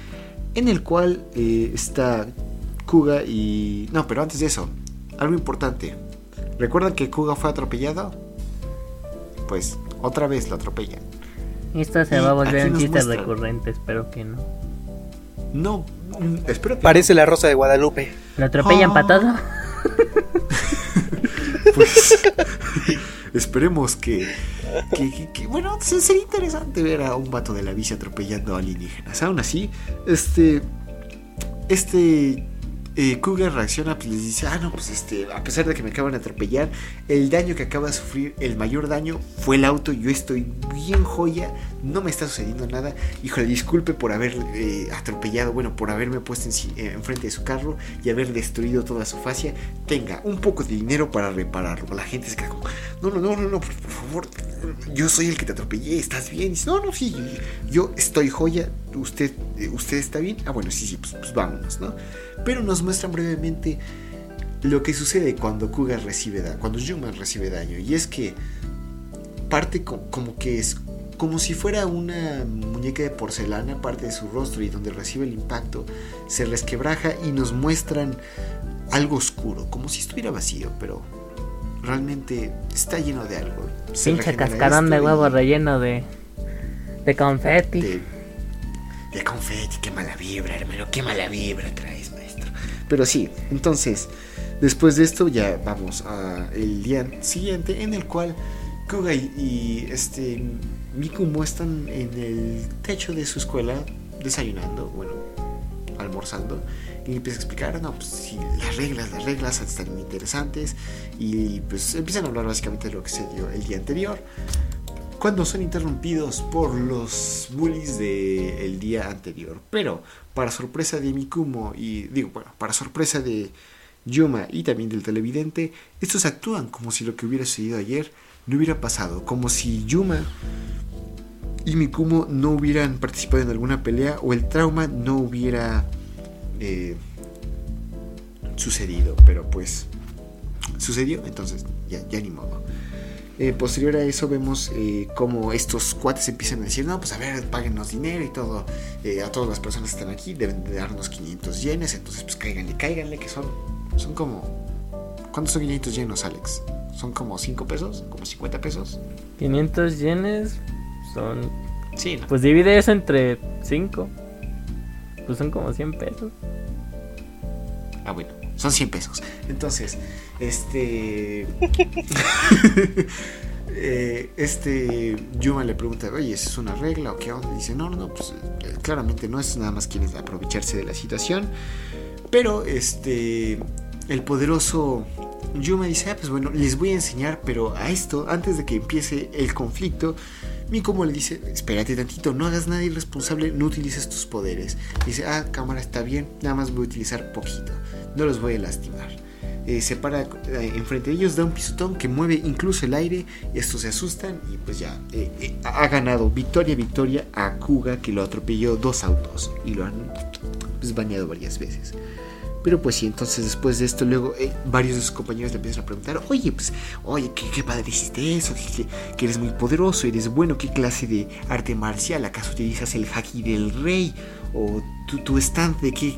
en el cual eh, está Kuga y... No, pero antes de eso, algo importante. ¿Recuerdan que Kuga fue atropellado? Pues otra vez lo atropellan. Esto se Y va a volver un chiste muestra. recurrente, espero que no. No, mm, espero que... Parece la rosa de Guadalupe. ¿Lo atropellan Ah. patado? [laughs] Pues, [laughs] esperemos que, que, que- que- bueno, se- sería interesante ver a un vato de la bici atropellando a alienígenas. Aún así, este, este eh, reacciona, pues les dice, ah, no, pues este, a pesar de que me acaban de atropellar, el daño que acaba de sufrir, el mayor daño fue el auto, yo estoy bien joya, no me está sucediendo nada, híjole, disculpe por haber eh, atropellado, bueno, por haberme puesto en, eh, enfrente de su carro y haber destruido toda su fascia, tenga un poco de dinero para repararlo. La gente se queda no, no, no, no, no, por, por favor, yo soy el que te atropellé, ¿estás bien? No, no, sí, yo estoy joya, usted, eh, usted está bien, ah, bueno, sí, sí, pues, pues vámonos, ¿no? Pero nos muestran brevemente lo que sucede cuando Cougar recibe daño, cuando Juma recibe daño. Y es que parte co- como que es como si fuera una muñeca de porcelana, parte de su rostro y donde recibe el impacto, se resquebraja y nos muestran algo oscuro, como si estuviera vacío, pero realmente está lleno de algo. Se Pinche cascarón de y- huevo relleno de, de confeti. de, de confeti, qué mala vibra, hermano, qué mala vibra traes. Pero sí, entonces, después de esto ya vamos al día siguiente en el cual Kuga y, este Mikumo están en el techo de su escuela desayunando, bueno, almorzando. Y empieza a explicar, no, pues sí, las reglas, las reglas están interesantes. Y pues empiezan a hablar básicamente de lo que se dio el día anterior cuando son interrumpidos por los bullies del día anterior. Pero, para sorpresa de Mikumo y, digo, bueno, para sorpresa de Yuma y también del televidente, estos actúan como si lo que hubiera sucedido ayer no hubiera pasado, como si Yuma y Mikumo no hubieran participado en alguna pelea o el trauma no hubiera eh, sucedido, pero pues sucedió, entonces ya, ya ni modo. Eh, posterior a eso vemos eh, como estos cuates empiezan a decir, no, pues a ver, páguenos dinero y todo, eh, a todas las personas que están aquí deben de darnos 500 yenes, entonces pues cáiganle, cáiganle, que son, son como... ¿Cuántos son 500 yenes, Alex? ¿Son como 5 pesos? ¿Como 50 pesos? 500 yenes son. Sí, ¿no? Pues divide eso entre 5. Pues son como 100 pesos. Ah, bueno, son 100 pesos. Entonces, este. [laughs] eh, este. Yuma le pregunta, oye, ¿es una regla o qué onda? Y dice, no, no, no, pues eh, claramente no es nada más quieren aprovecharse de la situación. Pero, este. El poderoso Yuma dice, ah, pues bueno, les voy a enseñar, pero a esto, antes de que empiece el conflicto, Mikomo le dice, espérate tantito, no hagas nada irresponsable, no utilices tus poderes. Dice, ah, cámara, está bien, nada más voy a utilizar poquito, no los voy a lastimar. Eh, se para eh, enfrente de ellos, da un pisotón que mueve incluso el aire, estos se asustan y pues ya, eh, eh, ha ganado victoria, victoria a Kuga que lo atropelló dos autos y lo han pues, bañado varias veces. Pero pues sí, entonces después de esto, luego eh, varios de sus compañeros le empiezan a preguntar, oye, pues, oye, ¿qué, padre hiciste eso? Que, que- eres muy poderoso, eres bueno, ¿qué clase de arte marcial? ¿Acaso utilizas el haki del rey? ¿O tu, tu qué,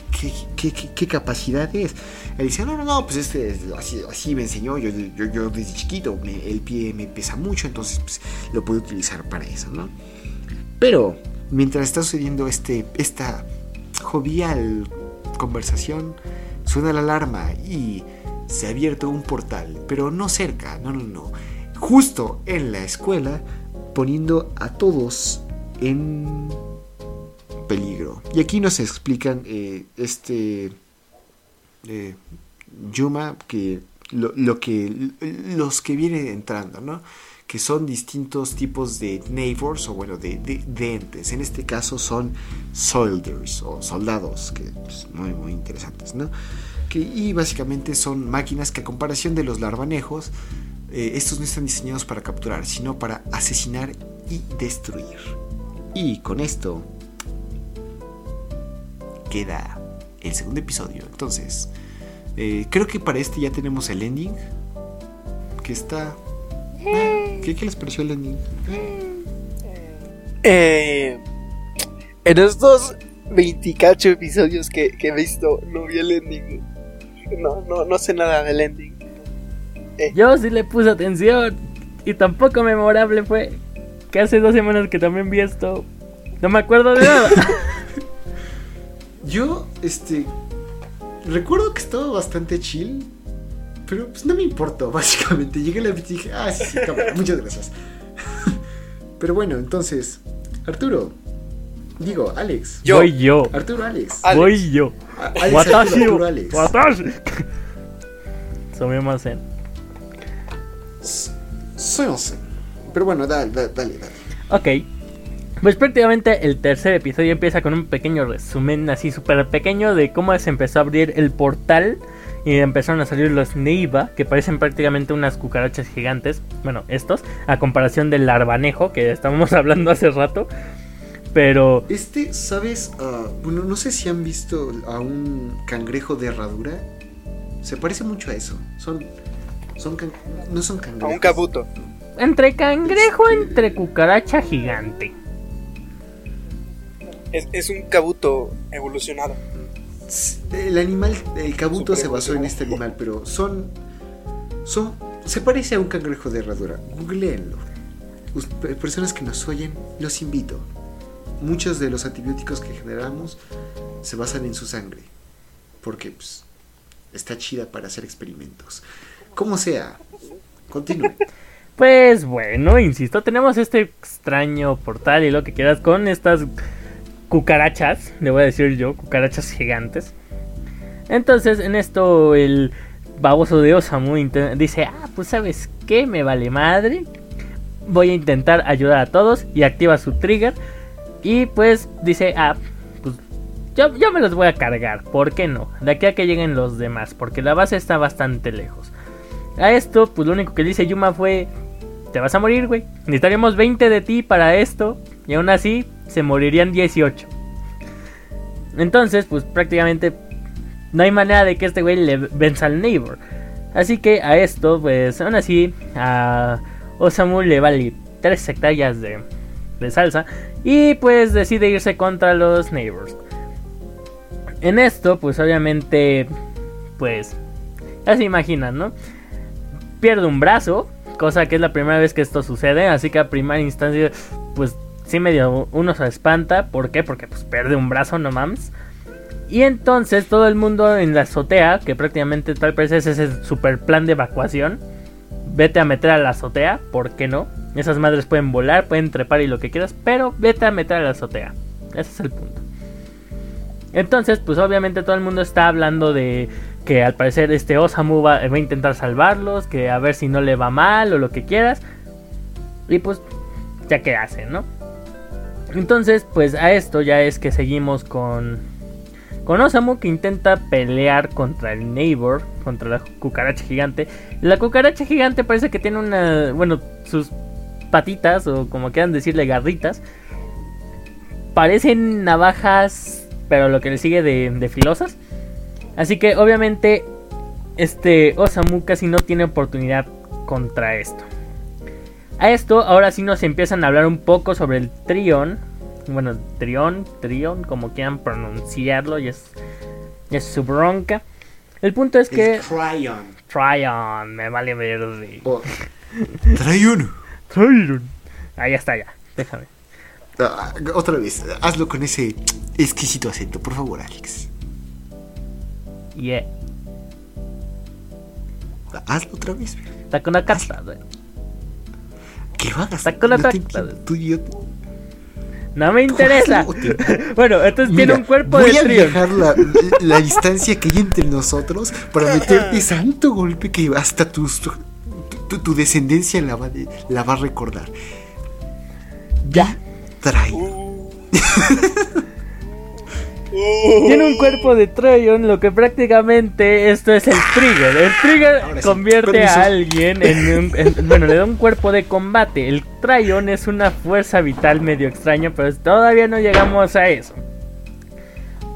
qué, qué, capacidad es? Él dice, no, no, no, pues este, es- así, así me enseñó, yo, yo, yo desde chiquito, el pie me pesa mucho, entonces pues, lo puedo utilizar para eso, ¿no? Pero, mientras está sucediendo este, esta jovial conversación, suena la alarma y se ha abierto un portal, pero no cerca, no, no, no, justo en la escuela, poniendo a todos en peligro. Y aquí nos explican eh, este eh, Yuma que lo, lo que los que vienen entrando, ¿no? Que son distintos tipos de neighbors o bueno de, de, entes. En este caso son soldiers o soldados que pues, muy muy interesantes no que, y básicamente son máquinas que a comparación de los larvanejos eh, estos no están diseñados para capturar sino para asesinar y destruir. Y con esto queda el segundo episodio. Entonces eh, creo que para este ya tenemos el ending que está ¿Qué, ¿Qué, les pareció el ending? Eh, en estos 28 episodios que, que, he visto, no vi el ending. No, no, no sé nada del ending. Eh. Yo sí le puse atención. Y tampoco memorable fue que hace dos semanas que también vi esto. No me acuerdo de nada. [laughs] Yo, este. Recuerdo que estaba bastante chill. Pero pues no me importó, [laughs] básicamente. Llegué a la bici y dije, ah, sí, sí, cámara, muchas gracias. [laughs] Pero bueno, entonces, Arturo, digo, Alex. Yo. Voy yo. Arturo, Alex. Alex. Voy yo. A- Alex, Watashi. Arturo, Arturo, Alex. Watashi. [laughs] Sumimasen. S- Soy once. Pero bueno, dale, dale, dale. dale. Ok. Pues prácticamente el tercer episodio empieza con un pequeño resumen así súper pequeño de cómo se empezó a abrir el portal y empezaron a salir los Neiva, que parecen prácticamente unas cucarachas gigantes. Bueno, estos, a comparación del larvanejo que estábamos [laughs] hablando hace rato. Pero Este, ¿sabes? Ah, bueno, no sé si han visto a un cangrejo de herradura. Se parece mucho a eso. Son. Son can- no son A cangrejos. un cabuto. entre cangrejo, Este- entre cucaracha gigante. Es, es un cabuto evolucionado. El animal, el cabuto Super se basó en este animal, pero son. Son. Se parece a un cangrejo de herradura. Googleenlo. Personas que nos oyen, los invito. Muchos de los antibióticos que generamos se basan en su sangre. Porque pues, está chida para hacer experimentos. Como sea, continúe. Pues bueno, insisto, tenemos este extraño portal y lo que quieras con estas cucarachas, le voy a decir yo, cucarachas gigantes. Entonces, en esto el baboso de Osamu dice, ah, pues sabes qué, me vale madre. Voy a intentar ayudar a todos y activa su trigger. Y pues dice, ah, pues yo, yo me los voy a cargar, ¿por qué no? De aquí a que lleguen los demás, porque la base está bastante lejos. A esto, pues lo único que dice Yuma fue, te vas a morir, güey. Necesitaríamos 20 de ti para esto. Y aún así, se morirían 18. Entonces, pues prácticamente no hay manera de que este güey le venza al neighbor. Así que a esto, pues aún así, a Osamu le vale 3 hectáreas de, de salsa. Y pues decide irse contra los neighbors. En esto, pues obviamente, pues ya se imaginan, ¿no? Pierde un brazo, cosa que es la primera vez que esto sucede, así que a primera instancia, pues sí medio uno se espanta, ¿por qué? Porque pues pierde un brazo, no mames. Y entonces todo el mundo en la azotea, que prácticamente tal parece es ese super plan de evacuación, vete a meter a la azotea, ¿por qué no? Esas madres pueden volar, pueden trepar y lo que quieras, pero vete a meter a la azotea. Ese es el punto. Entonces, pues obviamente todo el mundo está hablando de que al parecer este Osamu va, va a intentar salvarlos, que a ver si no le va mal o lo que quieras. Y pues, ya que hace, ¿no? Entonces, pues a esto ya es que seguimos con con Osamu que intenta pelear contra el neighbor, contra la cucaracha gigante. La cucaracha gigante parece que tiene una, bueno, sus patitas o como quieran decirle garritas parecen navajas, pero lo que le sigue de, filosas. Así que obviamente este Osamu casi no tiene oportunidad contra esto. A esto ahora sí nos empiezan a hablar un poco sobre el Trion. Bueno, Trion, Trion, como quieran pronunciarlo, y es, y es su bronca. El punto es que... Cryon. Trion, me vale verde. O- Trae uno. Trion. Ahí está ya, déjame. Ah, otra vez, hazlo con ese exquisito acento, por favor, Alex. Yeah. Hazlo otra vez. Está con la carta, hagas. Está con la No tú idiota. No me interesa. [laughs] [laughs] Bueno, entonces Mira, tiene un cuerpo voy de a Trion. viajar la, la distancia que hay entre nosotros para meterte [laughs] santo golpe que hasta tus- tu, tu- tu descendencia la va, de- la va a recordar. Ya. Trae. Uh. Tiene un cuerpo de Trion, lo que prácticamente esto es el trigger. El trigger Ahora convierte a alguien en, un- en- Bueno, le da un cuerpo de combate. El Trion es una fuerza vital medio extraña, pero todavía no llegamos a eso.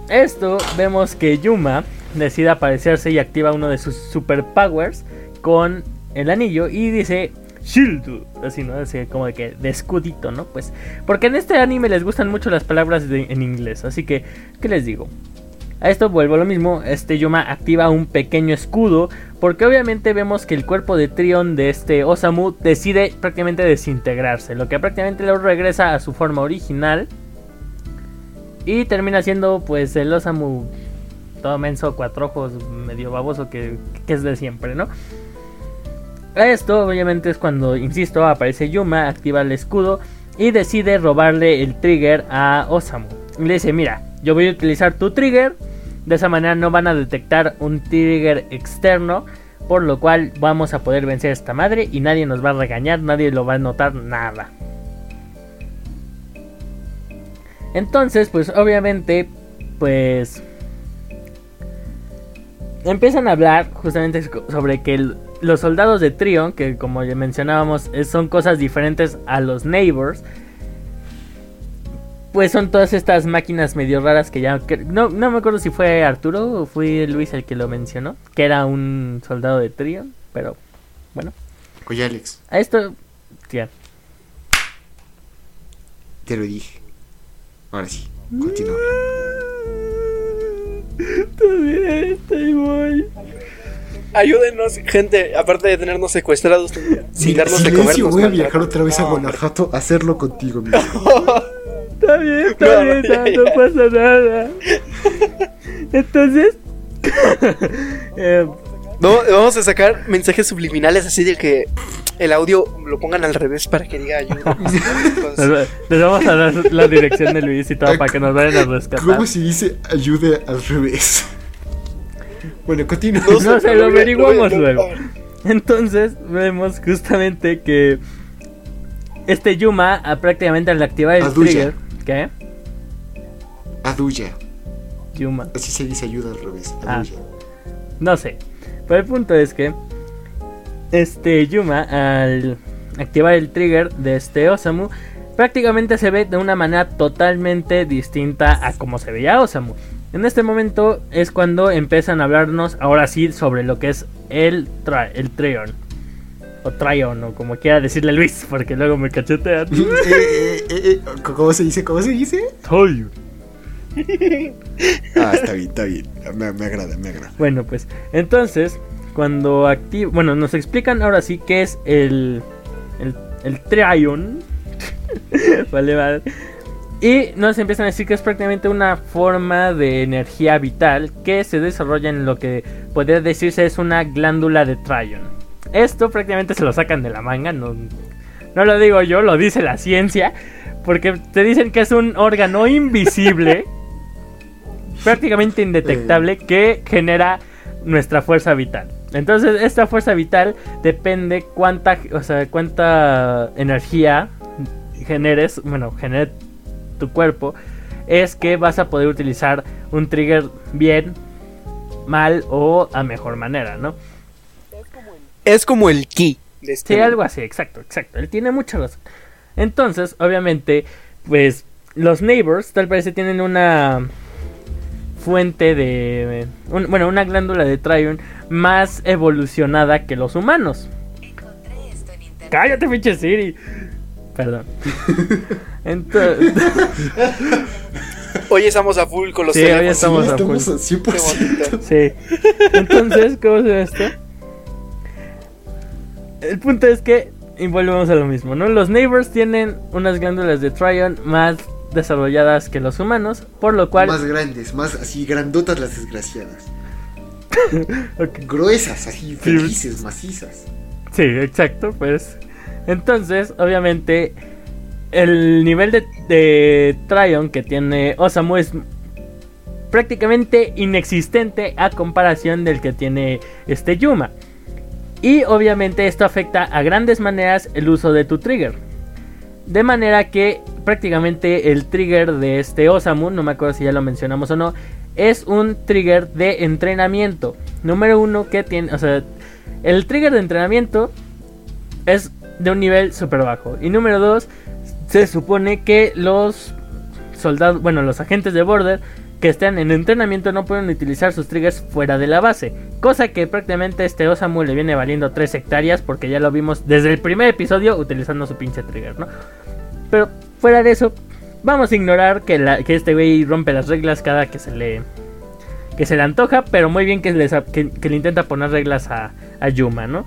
Esto vemos que Yuma decide aparecerse y activa uno de sus superpowers con el anillo y dice Shield, así no, así como de que de escudito, ¿no? Pues porque en este anime les gustan mucho las palabras en inglés, así que ¿qué les digo? A esto vuelvo a lo mismo, este Yuma activa un pequeño escudo porque obviamente vemos que el cuerpo de Trion de este Osamu decide prácticamente desintegrarse, lo que prácticamente lo regresa a su forma original y termina siendo pues el Osamu todo menso, cuatro ojos, medio baboso que, que es de siempre, ¿no? Esto obviamente es cuando, insisto, aparece Yuma, activa el escudo y decide robarle el trigger a Osamu. Le dice, mira, yo voy a utilizar tu trigger, de esa manera no van a detectar un trigger externo, por lo cual vamos a poder vencer a esta madre y nadie nos va a regañar, nadie lo va a notar nada. Entonces, pues obviamente, pues empiezan a hablar justamente sobre que los soldados de Trion, que como ya mencionábamos, son cosas diferentes a los neighbors. Pues son todas estas máquinas medio raras que ya... no, no me acuerdo si fue Arturo o fue Luis el que lo mencionó. Que era un soldado de Trion. Pero bueno. Oye Alex. A esto... Ya. Te lo dije. Ahora sí. Continúa. Bien, estoy muy... Ayúdenos, gente, aparte de tenernos secuestrados, sin darnos de comer. voy a viajar otra vez a Guanajuato a hacerlo contigo, mi [laughs] Está bien, está bien, no, no, pasa nada. Entonces, [laughs] eh, vamos a sacar mensajes subliminales así de que el audio lo pongan al revés para que diga ayuda. [laughs] Les vamos a dar la dirección de Luis y todo para que nos vayan a rescatar. ¿Cómo se dice ayude al revés? Bueno, continúa. No, se lo averiguamos luego. Entonces vemos justamente que este Yuma prácticamente al activar el trigger. ¿Qué? Aduya. Yuma. Así se dice ayuda al revés. Ah, no sé. Pero el punto es que este Yuma al activar el trigger de este Osamu prácticamente se ve de una manera totalmente distinta a como se veía Osamu. En este momento es cuando empiezan a hablarnos ahora sí sobre lo que es el, el Trion. O Trion, o como quiera decirle Luis, porque luego me cachetean. [laughs] Eh, eh, eh, ¿Cómo se dice? ¿Cómo se dice? Trion. [laughs] ah, está bien, está bien. Me, agrada, me agrada. Bueno, pues entonces, cuando activa. Bueno, nos explican ahora sí qué es el. El, el Trion. [laughs] vale, vale. Y nos empiezan a decir que es prácticamente una forma de energía vital que se desarrolla en lo que podría decirse es una glándula de Tryon. Esto prácticamente se lo sacan de la manga, no, no lo digo yo, lo dice la ciencia, porque te dicen que es un órgano invisible, [laughs] prácticamente indetectable, que genera nuestra fuerza vital. Entonces, esta fuerza vital depende cuánta, o sea, cuánta energía generes, bueno, genere tu cuerpo, es que vas a poder utilizar un trigger bien, mal o a mejor manera, ¿no? Es como el ki. De este sí, algo así, exacto, exacto. Él tiene mucha razón. Entonces, obviamente, pues los neighbors tal vez tienen una fuente de... bueno, una glándula de Trion más evolucionada que los humanos. Cállate, pinche Siri. Perdón. [laughs] Entonces... Hoy estamos a full con los sí, Hoy estamos a full. Sí. Entonces, ¿cómo se ve esto? El punto es que, y volvemos a lo mismo, ¿no? Los neighbors tienen unas glándulas de Tryon más desarrolladas que los humanos, por lo cual... Más grandes, más así grandotas las desgraciadas. [laughs] Gruesas, así felices, macizas. Sí, exacto, pues entonces, obviamente, el nivel de, de Tryon que tiene Osamu es prácticamente inexistente a comparación del que tiene este Yuma. Y obviamente esto afecta a grandes maneras el uso de tu trigger. De manera que prácticamente el trigger de este Osamu, no me acuerdo si ya lo mencionamos o no, es un trigger de entrenamiento. Número uno que tiene, o sea, el trigger de entrenamiento es de un nivel super bajo. Y número 2, se supone que los soldados, bueno, los agentes de Border que estén en entrenamiento no pueden utilizar sus triggers fuera de la base. Cosa que prácticamente este Osamu le viene valiendo 3 hectáreas porque ya lo vimos desde el primer episodio utilizando su pinche trigger, ¿no? Pero fuera de eso, vamos a ignorar que, que este güey rompe las reglas cada que se le que se le antoja, pero muy bien que, que, le intenta poner reglas a, a Yuma, ¿no?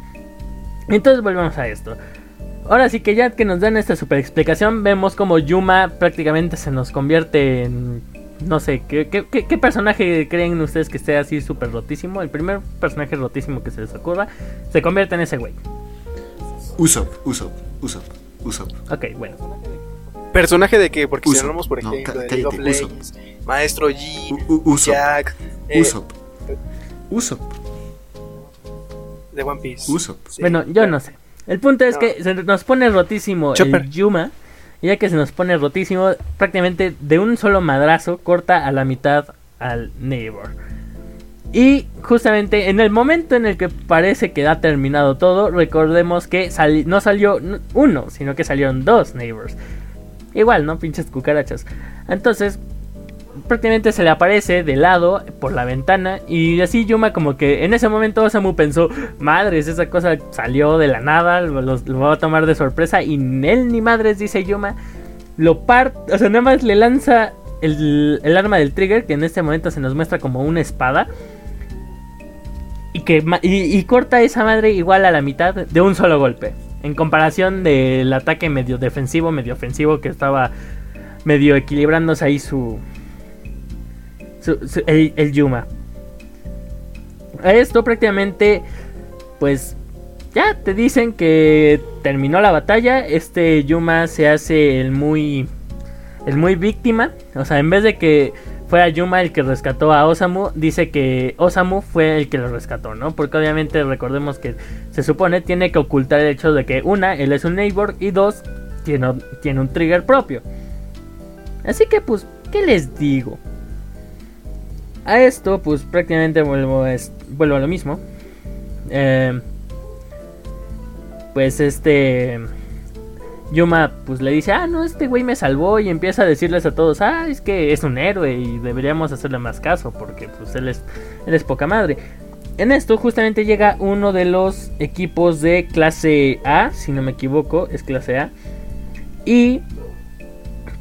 Entonces volvemos a esto. Ahora sí que ya que nos dan esta super explicación, vemos como Yuma prácticamente se nos convierte en no sé, ¿qué, qué, qué- qué personaje creen ustedes que esté así súper rotísimo? El primer personaje rotísimo que se les ocurra se convierte en ese güey. Usopp, Usopp, Usopp, Usopp. Ok, bueno. ¿Personaje de qué? Porque si Usopp. hablamos, por No, ejemplo, cá- de League of cállate, Usopp. Legends, Maestro U- U- Usopp, Jack, eh, Usopp, Usopp, de One Piece. Usopp. Sí. Bueno, yo no sé. El punto es No. que se nos pone rotísimo Chopper. el Yuma. Y ya que se nos pone rotísimo, prácticamente de un solo madrazo corta a la mitad al Neighbor. Y justamente en el momento en el que parece que ha terminado todo, recordemos que sali- no salió uno, sino que salieron dos Neighbors. Igual, ¿no? Pinches cucarachas. Entonces, prácticamente se le aparece de lado por la ventana y así Yuma como que en ese momento Osamu pensó, madres, esa cosa salió de la nada, lo, lo- va a tomar de sorpresa y él ni madres dice Yuma, lo parte, o sea, nada más le lanza el, el arma del trigger que en este momento se nos muestra como una espada y que y corta esa madre igual a la mitad de un solo golpe. En comparación del ataque medio defensivo, medio ofensivo que estaba medio equilibrándose ahí su, el, Yuma. Esto prácticamente, pues ya te dicen que terminó la batalla. Este Yuma se hace el muy, el muy víctima. O sea, en vez de que fuera Yuma el que rescató a Osamu, dice que Osamu fue el que lo rescató, ¿no? Porque obviamente recordemos que se supone tiene que ocultar el hecho de que una, él es un neighbor y dos, tiene, tiene un trigger propio. Así que pues, ¿qué les digo? A esto pues prácticamente vuelvo a, vuelvo a lo mismo. Eh, pues este... Yuma pues le dice, ah, no, este güey me salvó y empieza a decirles a todos, ah, es que es un héroe y deberíamos hacerle más caso porque pues él es, él es poca madre. En esto justamente llega uno de los equipos de clase A, si no me equivoco, es clase A. Y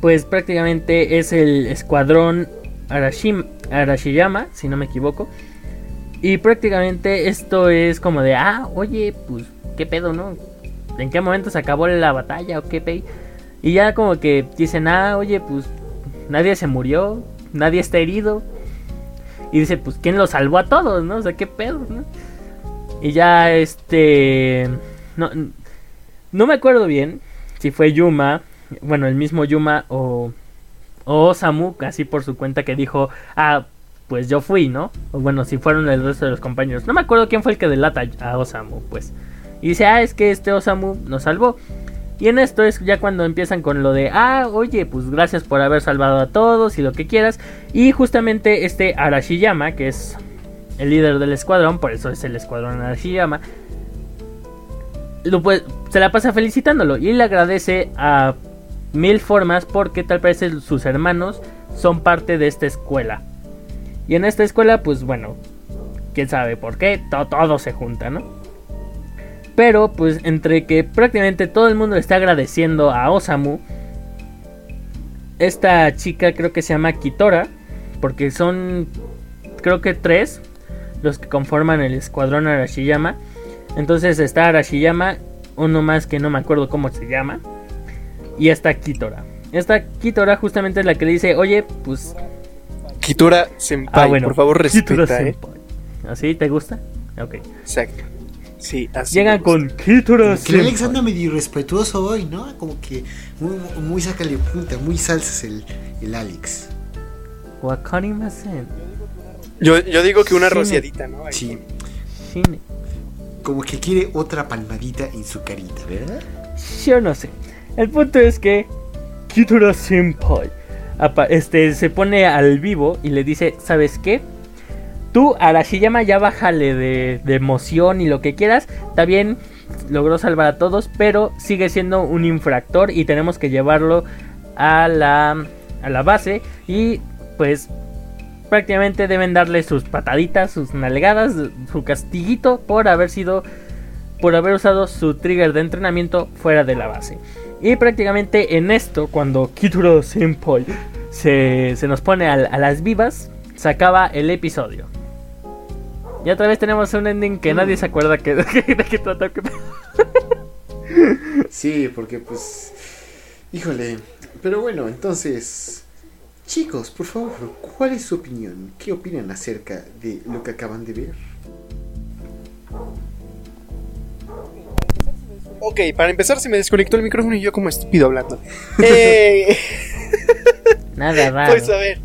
pues prácticamente es el escuadrón Arashim- Arashiyama, si no me equivoco. Y prácticamente esto es como de, ah, oye, pues, ¿qué pedo, no? ¿En qué momento se acabó la batalla o qué pey? Y ya como que dicen, ah, oye, pues, nadie se murió, nadie está herido. Y dice, pues, ¿quién los salvó a todos, no? O sea, ¿qué pedo, no? Y ya, este... No, no me acuerdo bien si fue Yuma, bueno, el mismo Yuma o, o Osamu, así por su cuenta que dijo, ah, pues yo fui, ¿no? O bueno, si fueron el resto de los compañeros. No me acuerdo quién fue el que delata a Osamu, pues. Y dice, ah, es que este Osamu nos salvó. Y en esto es ya cuando empiezan con lo de, ah, oye, pues gracias por haber salvado a todos y lo que quieras. Y justamente este Arashiyama, que es el líder del escuadrón, por eso es el escuadrón Arashiyama, lo se la pasa felicitándolo y le agradece a mil formas porque tal parece sus hermanos son parte de esta escuela. Y en esta escuela, pues bueno, quién sabe por qué, to- todo se junta, ¿no? Pero pues entre que prácticamente todo el mundo le está agradeciendo a Osamu, esta chica creo que se llama Kitora, porque son creo que tres los que conforman el escuadrón Arashiyama. Entonces está Arashiyama, uno más que no me acuerdo cómo se llama, y está Kitora. Esta Kitora justamente es la que le dice, oye, pues Kitura Senpai, Ah, bueno. por favor, Kitora respeta, eh. Senpai. ¿Así te gusta? Ok. Exacto. Sí, así. Llegan con Kitora Que el Alex Senpai. anda medio irrespetuoso hoy, ¿no? Como que muy, muy sácale punta, muy salsas el, el Alex. Wakarimasen. Yo, yo digo que una Sí, me- rociadita, ¿no? Ahí. Sí, Shine. como que quiere otra palmadita en su carita, ¿verdad? Yo no sé. El punto es que Kitora Senpai este, se pone al vivo y le dice, ¿sabes qué? Tú, Arashiyama, ya bájale de, de emoción y lo que quieras. Bien, logró salvar a todos, pero sigue siendo un infractor y tenemos que llevarlo a la, a la base. Y pues prácticamente deben darle sus pataditas, sus nalgadas, su castiguito por haber sido por haber usado su trigger de entrenamiento fuera de la base. Y prácticamente en esto, cuando Kituro Senpai se, se nos pone a, las vivas, se acaba el episodio. Y otra vez tenemos un ending que nadie se acuerda que, [laughs] de qué que- Sí, porque pues. Híjole. Pero bueno, entonces. Chicos, por favor, ¿cuál es su opinión? ¿Qué opinan acerca de lo que acaban de ver? Ok, para empezar se me desconectó el micrófono y yo como estúpido hablando. [laughs] eh, Nada [laughs] raro. pues a ver.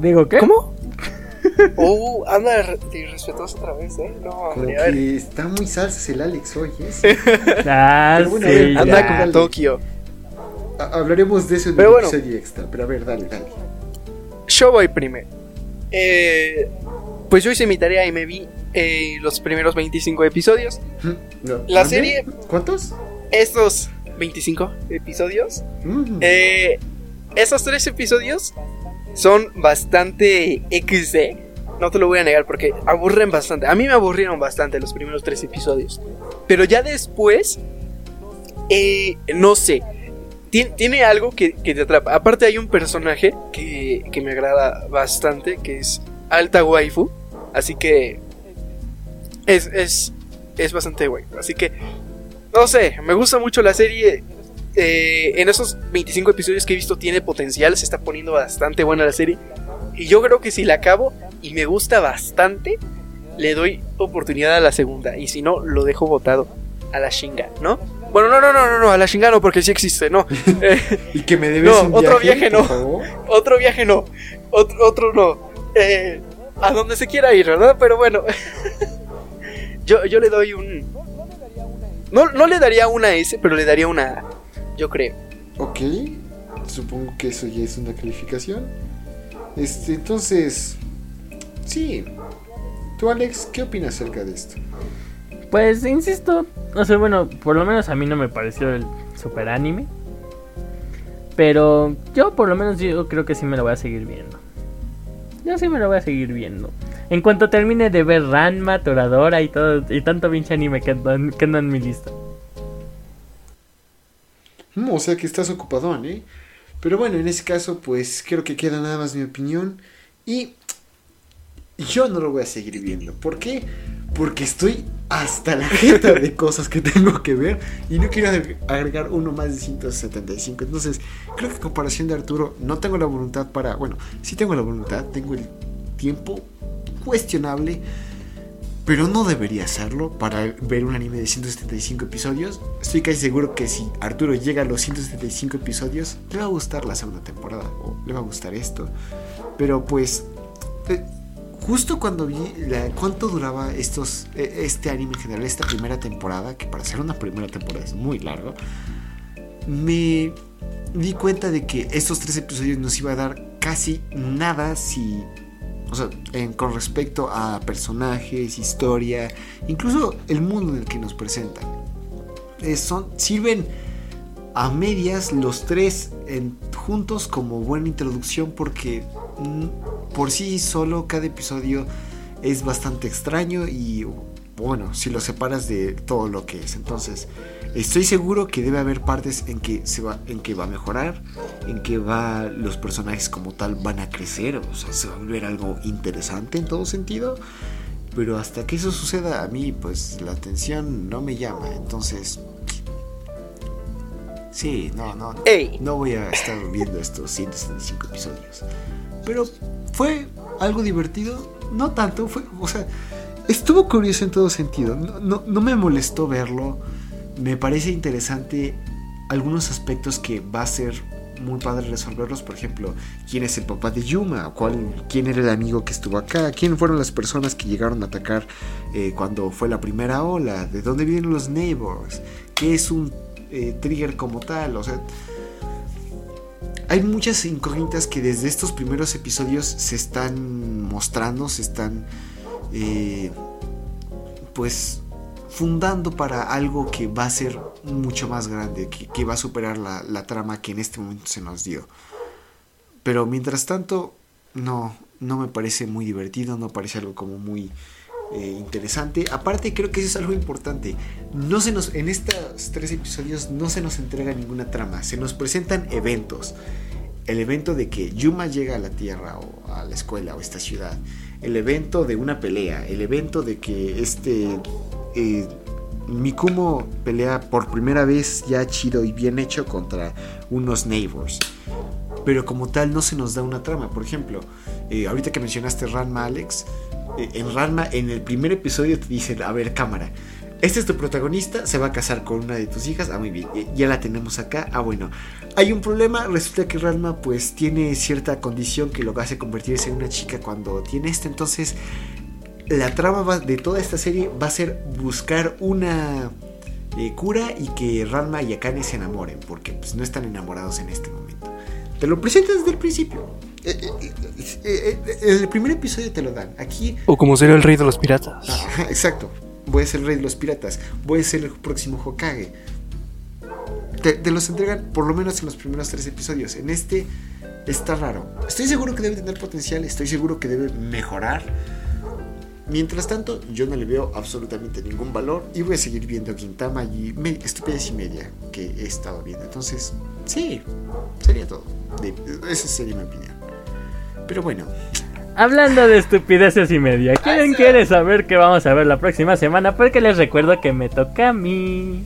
Digo, ¿qué? ¿Cómo? Oh, anda re- irrespetuoso otra vez, ¿eh? No, Como hombre, a ver. que está muy salsa el Alex hoy, ¿eh? Ah, bueno, sí, ver, ya. Anda ya. como Tokio. Ha- Hablaremos de eso en Pero bueno. episodio extra, pero a ver, dale, dale. Yo voy primero. Eh, pues yo hice mi tarea y me vi eh, los primeros 25 episodios. No, La serie- ¿Cuántos? Estos 25 episodios. Mm. Eh, esos tres episodios son bastante XD. No te lo voy a negar porque aburren bastante. A mí me aburrieron bastante los primeros tres episodios. Pero ya después, eh, no sé. Tien- Tiene algo que, que te atrapa. Aparte hay un personaje que, que me agrada bastante, que es Alta Waifu. Así que es, es, es bastante guay. Así que, no sé, me gusta mucho la serie. Eh, en esos 25 episodios que he visto tiene potencial, se está poniendo bastante buena la serie. Y yo creo que si la acabo y me gusta bastante, le doy oportunidad a la segunda. Y si no, lo dejo botado a la chinga, ¿no? Bueno, no, no, no, no, no, a la chinga no, porque sí existe, ¿no? [laughs] Eh, Y que me debes No, un otro viaje, viaje por no. favor. [laughs] otro viaje no, otro, otro no. Eh, a donde se quiera ir, ¿verdad? Pero bueno, [laughs] yo, yo le doy un... No, no le daría una S, pero le daría una A, yo creo. Ok, supongo que eso ya es una calificación. Este, entonces, sí. Tú, Alex, ¿qué opinas acerca de esto? Pues insisto, no sé, bueno, por lo menos a mí no me pareció el super anime. Pero yo por lo menos yo creo que sí me lo voy a seguir viendo. Yo sí me lo voy a seguir viendo. En cuanto termine de ver Ranma, Toradora y todo y tanto pinche anime que andan, en mi lista. Mm, o sea que estás ocupadón, ¿eh? Pero bueno, en ese caso, pues creo que queda nada más mi opinión. Y yo no lo voy a seguir viendo. ¿Por qué? Porque estoy hasta la jeta de cosas que tengo que ver. Y no quiero agre- agregar uno más de 175. Entonces, creo que en comparación de Arturo, no tengo la voluntad para. Bueno, sí tengo la voluntad, tengo el tiempo cuestionable. Pero no debería hacerlo para ver un anime de 175 episodios. Estoy casi seguro que si Arturo llega a los 175 episodios, le va a gustar la segunda temporada o le va a gustar esto. Pero pues, eh, justo cuando vi cuánto duraba estos, eh, este anime en general, esta primera temporada, que para ser una primera temporada es muy largo, me di cuenta de que estos tres episodios nos iba a dar casi nada si o sea, en- con respecto a personajes, historia, incluso el mundo en el que nos presentan. Son, sirven a medias los tres juntos como buena introducción porque mm, por sí solo cada episodio es bastante extraño y bueno, si lo separas de todo lo que es. Entonces, estoy seguro que debe haber partes en que se va en que va a mejorar, en que va los personajes como tal van a crecer, o sea, se va a volver algo interesante en todo sentido. Pero hasta que eso suceda a mí, pues la atención no me llama. Entonces, sí, no, no, ¡Ey! no voy a estar viendo estos 175 episodios. Pero fue algo divertido, no tanto, fue, o sea, estuvo curioso en todo sentido. No, no, no me molestó verlo. Me parece interesante algunos aspectos que va a ser muy padre resolverlos. Por ejemplo, quién es el papá de Yuma, ¿Cuál, quién era el amigo que estuvo acá, quién fueron las personas que llegaron a atacar eh, cuando fue la primera ola, de dónde vienen los neighbors, qué es un eh, trigger como tal. O sea, hay muchas incógnitas que desde estos primeros episodios se están mostrando, se están eh, pues fundando para algo que va a ser mucho más grande, que, va a superar la, la trama que en este momento se nos dio. Pero mientras tanto, no, no me parece muy divertido, no parece algo como muy eh, interesante. Aparte, creo que eso es algo importante. No se nos, en estos tres episodios no se nos entrega ninguna trama, se nos presentan eventos. El evento de que Yuma llega a la Tierra o a la escuela o a esta ciudad. El evento de una pelea. El evento de que este eh, Mikumo pelea por primera vez ya chido y bien hecho contra unos neighbors. pero como tal no se nos da una trama. Por ejemplo, eh, ahorita que mencionaste Ranma Alex, eh, en Ranma en el primer episodio te dicen, a ver cámara, este es tu protagonista, se va a casar con una de tus hijas, ah muy bien, eh, ya la tenemos acá, ah bueno, hay un problema, resulta que Ranma pues tiene cierta condición que lo hace convertirse en una chica cuando tiene esto, entonces la trama de toda esta serie va a ser buscar una eh, cura y que Ranma y Akane se enamoren, porque pues, no están enamorados en este momento. Te lo presentas desde el principio. Eh, eh, eh, eh, en el primer episodio te lo dan. Aquí, O como sería el rey de los piratas. ajá, [laughs] exacto. Voy a ser el rey de los piratas. Voy a ser el próximo Hokage. Te, te los entregan por lo menos en los primeros tres episodios. En este está raro. Estoy seguro que debe tener potencial. Estoy seguro que debe mejorar. Mientras tanto, yo no le veo absolutamente ningún valor y voy a seguir viendo Gintama y me- estupidez y media que he estado viendo. Entonces, sí, sería todo. De- esa sería mi opinión. Pero bueno, Hablando de estupideces y media, ¿quién quiere saber qué vamos a ver la próxima semana? Porque les recuerdo que me toca a mí.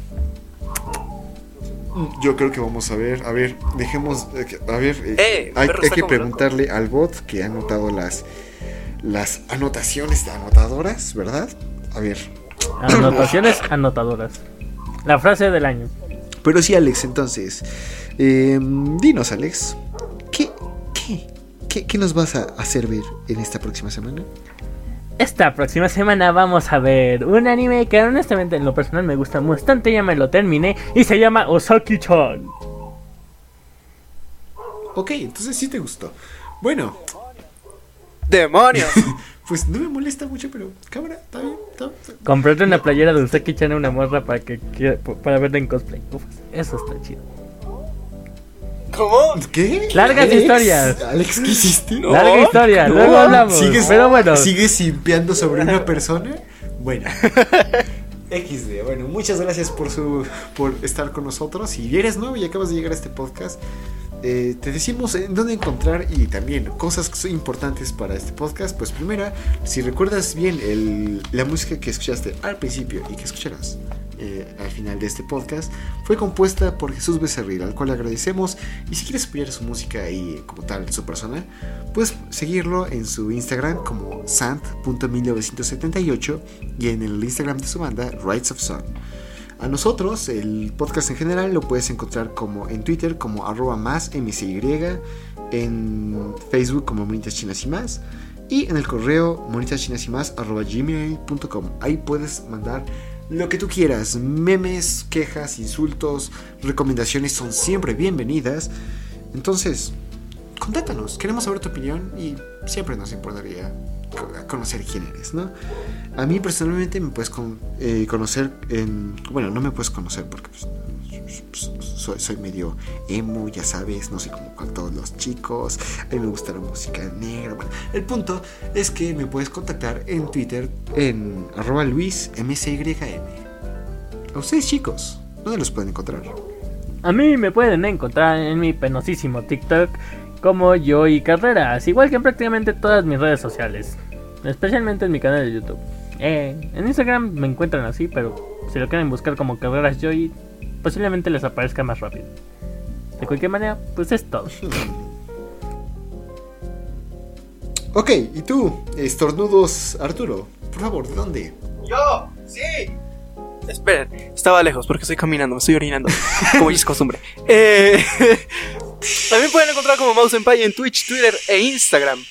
yo creo que vamos a ver, a ver, dejemos, eh, a ver, eh, Eh, hay, que preguntarle al bot que ha anotado las, las anotaciones de anotadoras, ¿verdad? A ver. Anotaciones anotadoras. La frase del año. Pero sí, Alex, entonces, eh, dinos, Alex, ¿qué, qué, qué, qué nos vas a hacer ver en esta próxima semana? Esta próxima semana vamos a ver un anime que honestamente en lo personal me gusta bastante, ya me lo terminé y se llama Osaki-chan. Ok, entonces sí te gustó. Bueno, ¡Demonios! [laughs] pues no me molesta mucho, pero cámara, está bien. Comprarte una playera de Osaki-chan a una morra para que quiera- para verla en cosplay. Uf, eso está chido. ¿Cómo? ¿Qué? Largas Alex, historias. Alex, ¿qué hiciste? No, Larga historia, no. luego hablamos. ¿Sigues, pero bueno, ¿Sigues simpeando sobre una persona? Bueno. [laughs] XD, bueno, muchas gracias por su por estar con nosotros. Si eres nuevo y acabas de llegar a este podcast, eh, te decimos en dónde encontrar y también cosas que son importantes para este podcast. Pues primera, si recuerdas bien el- la música que escuchaste al principio y que escucharás eh, al final de este podcast, fue compuesta por Jesús Becerril, al cual agradecemos. Y si quieres apoyar su música y como tal su persona, puedes seguirlo en su Instagram como sant.1978 y en el Instagram de su banda Rights of Sun. A nosotros, el podcast en general, lo puedes encontrar como en Twitter como arroba más mcy, en Facebook como monitas chinas y más, y en el correo monitaschinas y más arroba gmail.com. Ahí puedes mandar lo que tú quieras, memes, quejas, insultos, recomendaciones son siempre bienvenidas. Entonces, contáctanos, queremos saber tu opinión y siempre nos importaría conocer quién eres, ¿no? A mí personalmente me puedes eh, conocer en... Bueno, no me puedes conocer porque pues, pues, soy, soy medio emo, ya sabes, no sé como con todos los chicos, a mí me gusta la música negra. El punto es que me puedes contactar en Twitter en arroba luismcym. A ustedes chicos, ¿dónde los pueden encontrar? a mí me pueden encontrar en mi penosísimo TikTok como yo y carreras, igual que en prácticamente todas mis redes sociales, especialmente en mi canal de YouTube. Eh, en Instagram me encuentran así, pero si lo quieren buscar como carreras Joy, posiblemente les aparezca más rápido. De cualquier manera, pues es todo. [laughs] Ok, y tú, estornudos Arturo, por favor, ¿de dónde? ¡Yo! ¡Sí! Esperen, estaba lejos porque estoy caminando, me estoy orinando, como ya es costumbre. Eh, [laughs] también pueden encontrar como Mouse Empire en Twitch, Twitter e Instagram.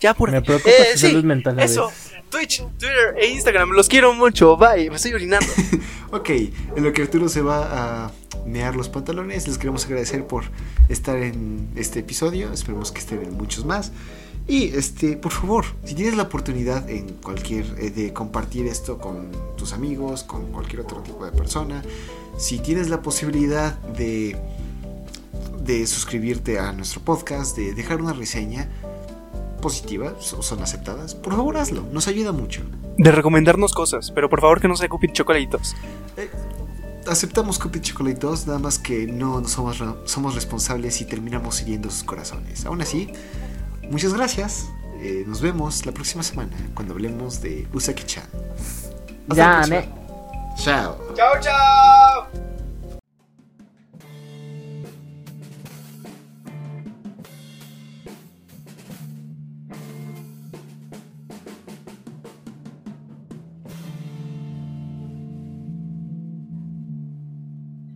Ya por Me preocupa su salud mental Eso. Twitch, Twitter e Instagram, los quiero mucho. Bye, me estoy orinando. [laughs] Ok, en lo que Arturo se va a mear los pantalones, les queremos agradecer por estar en este episodio. Esperemos que estén en muchos más. Y este, por favor, si tienes la oportunidad en cualquier eh, de compartir esto con tus amigos, con cualquier otro tipo de persona, si tienes la posibilidad de de suscribirte a nuestro podcast, de dejar una reseña positiva, so- son aceptadas, por favor hazlo, nos ayuda mucho. De recomendarnos cosas, pero por favor que no sea cupid chocolatitos. Aceptamos Cupid Chocolate 2, nada más que no, no somos, somos responsables y terminamos hiriendo sus corazones. Aún así, muchas gracias. Eh, nos vemos la próxima semana cuando hablemos de Usaki-chan. Ya, próxima. me. Ciao. Ciao, ciao.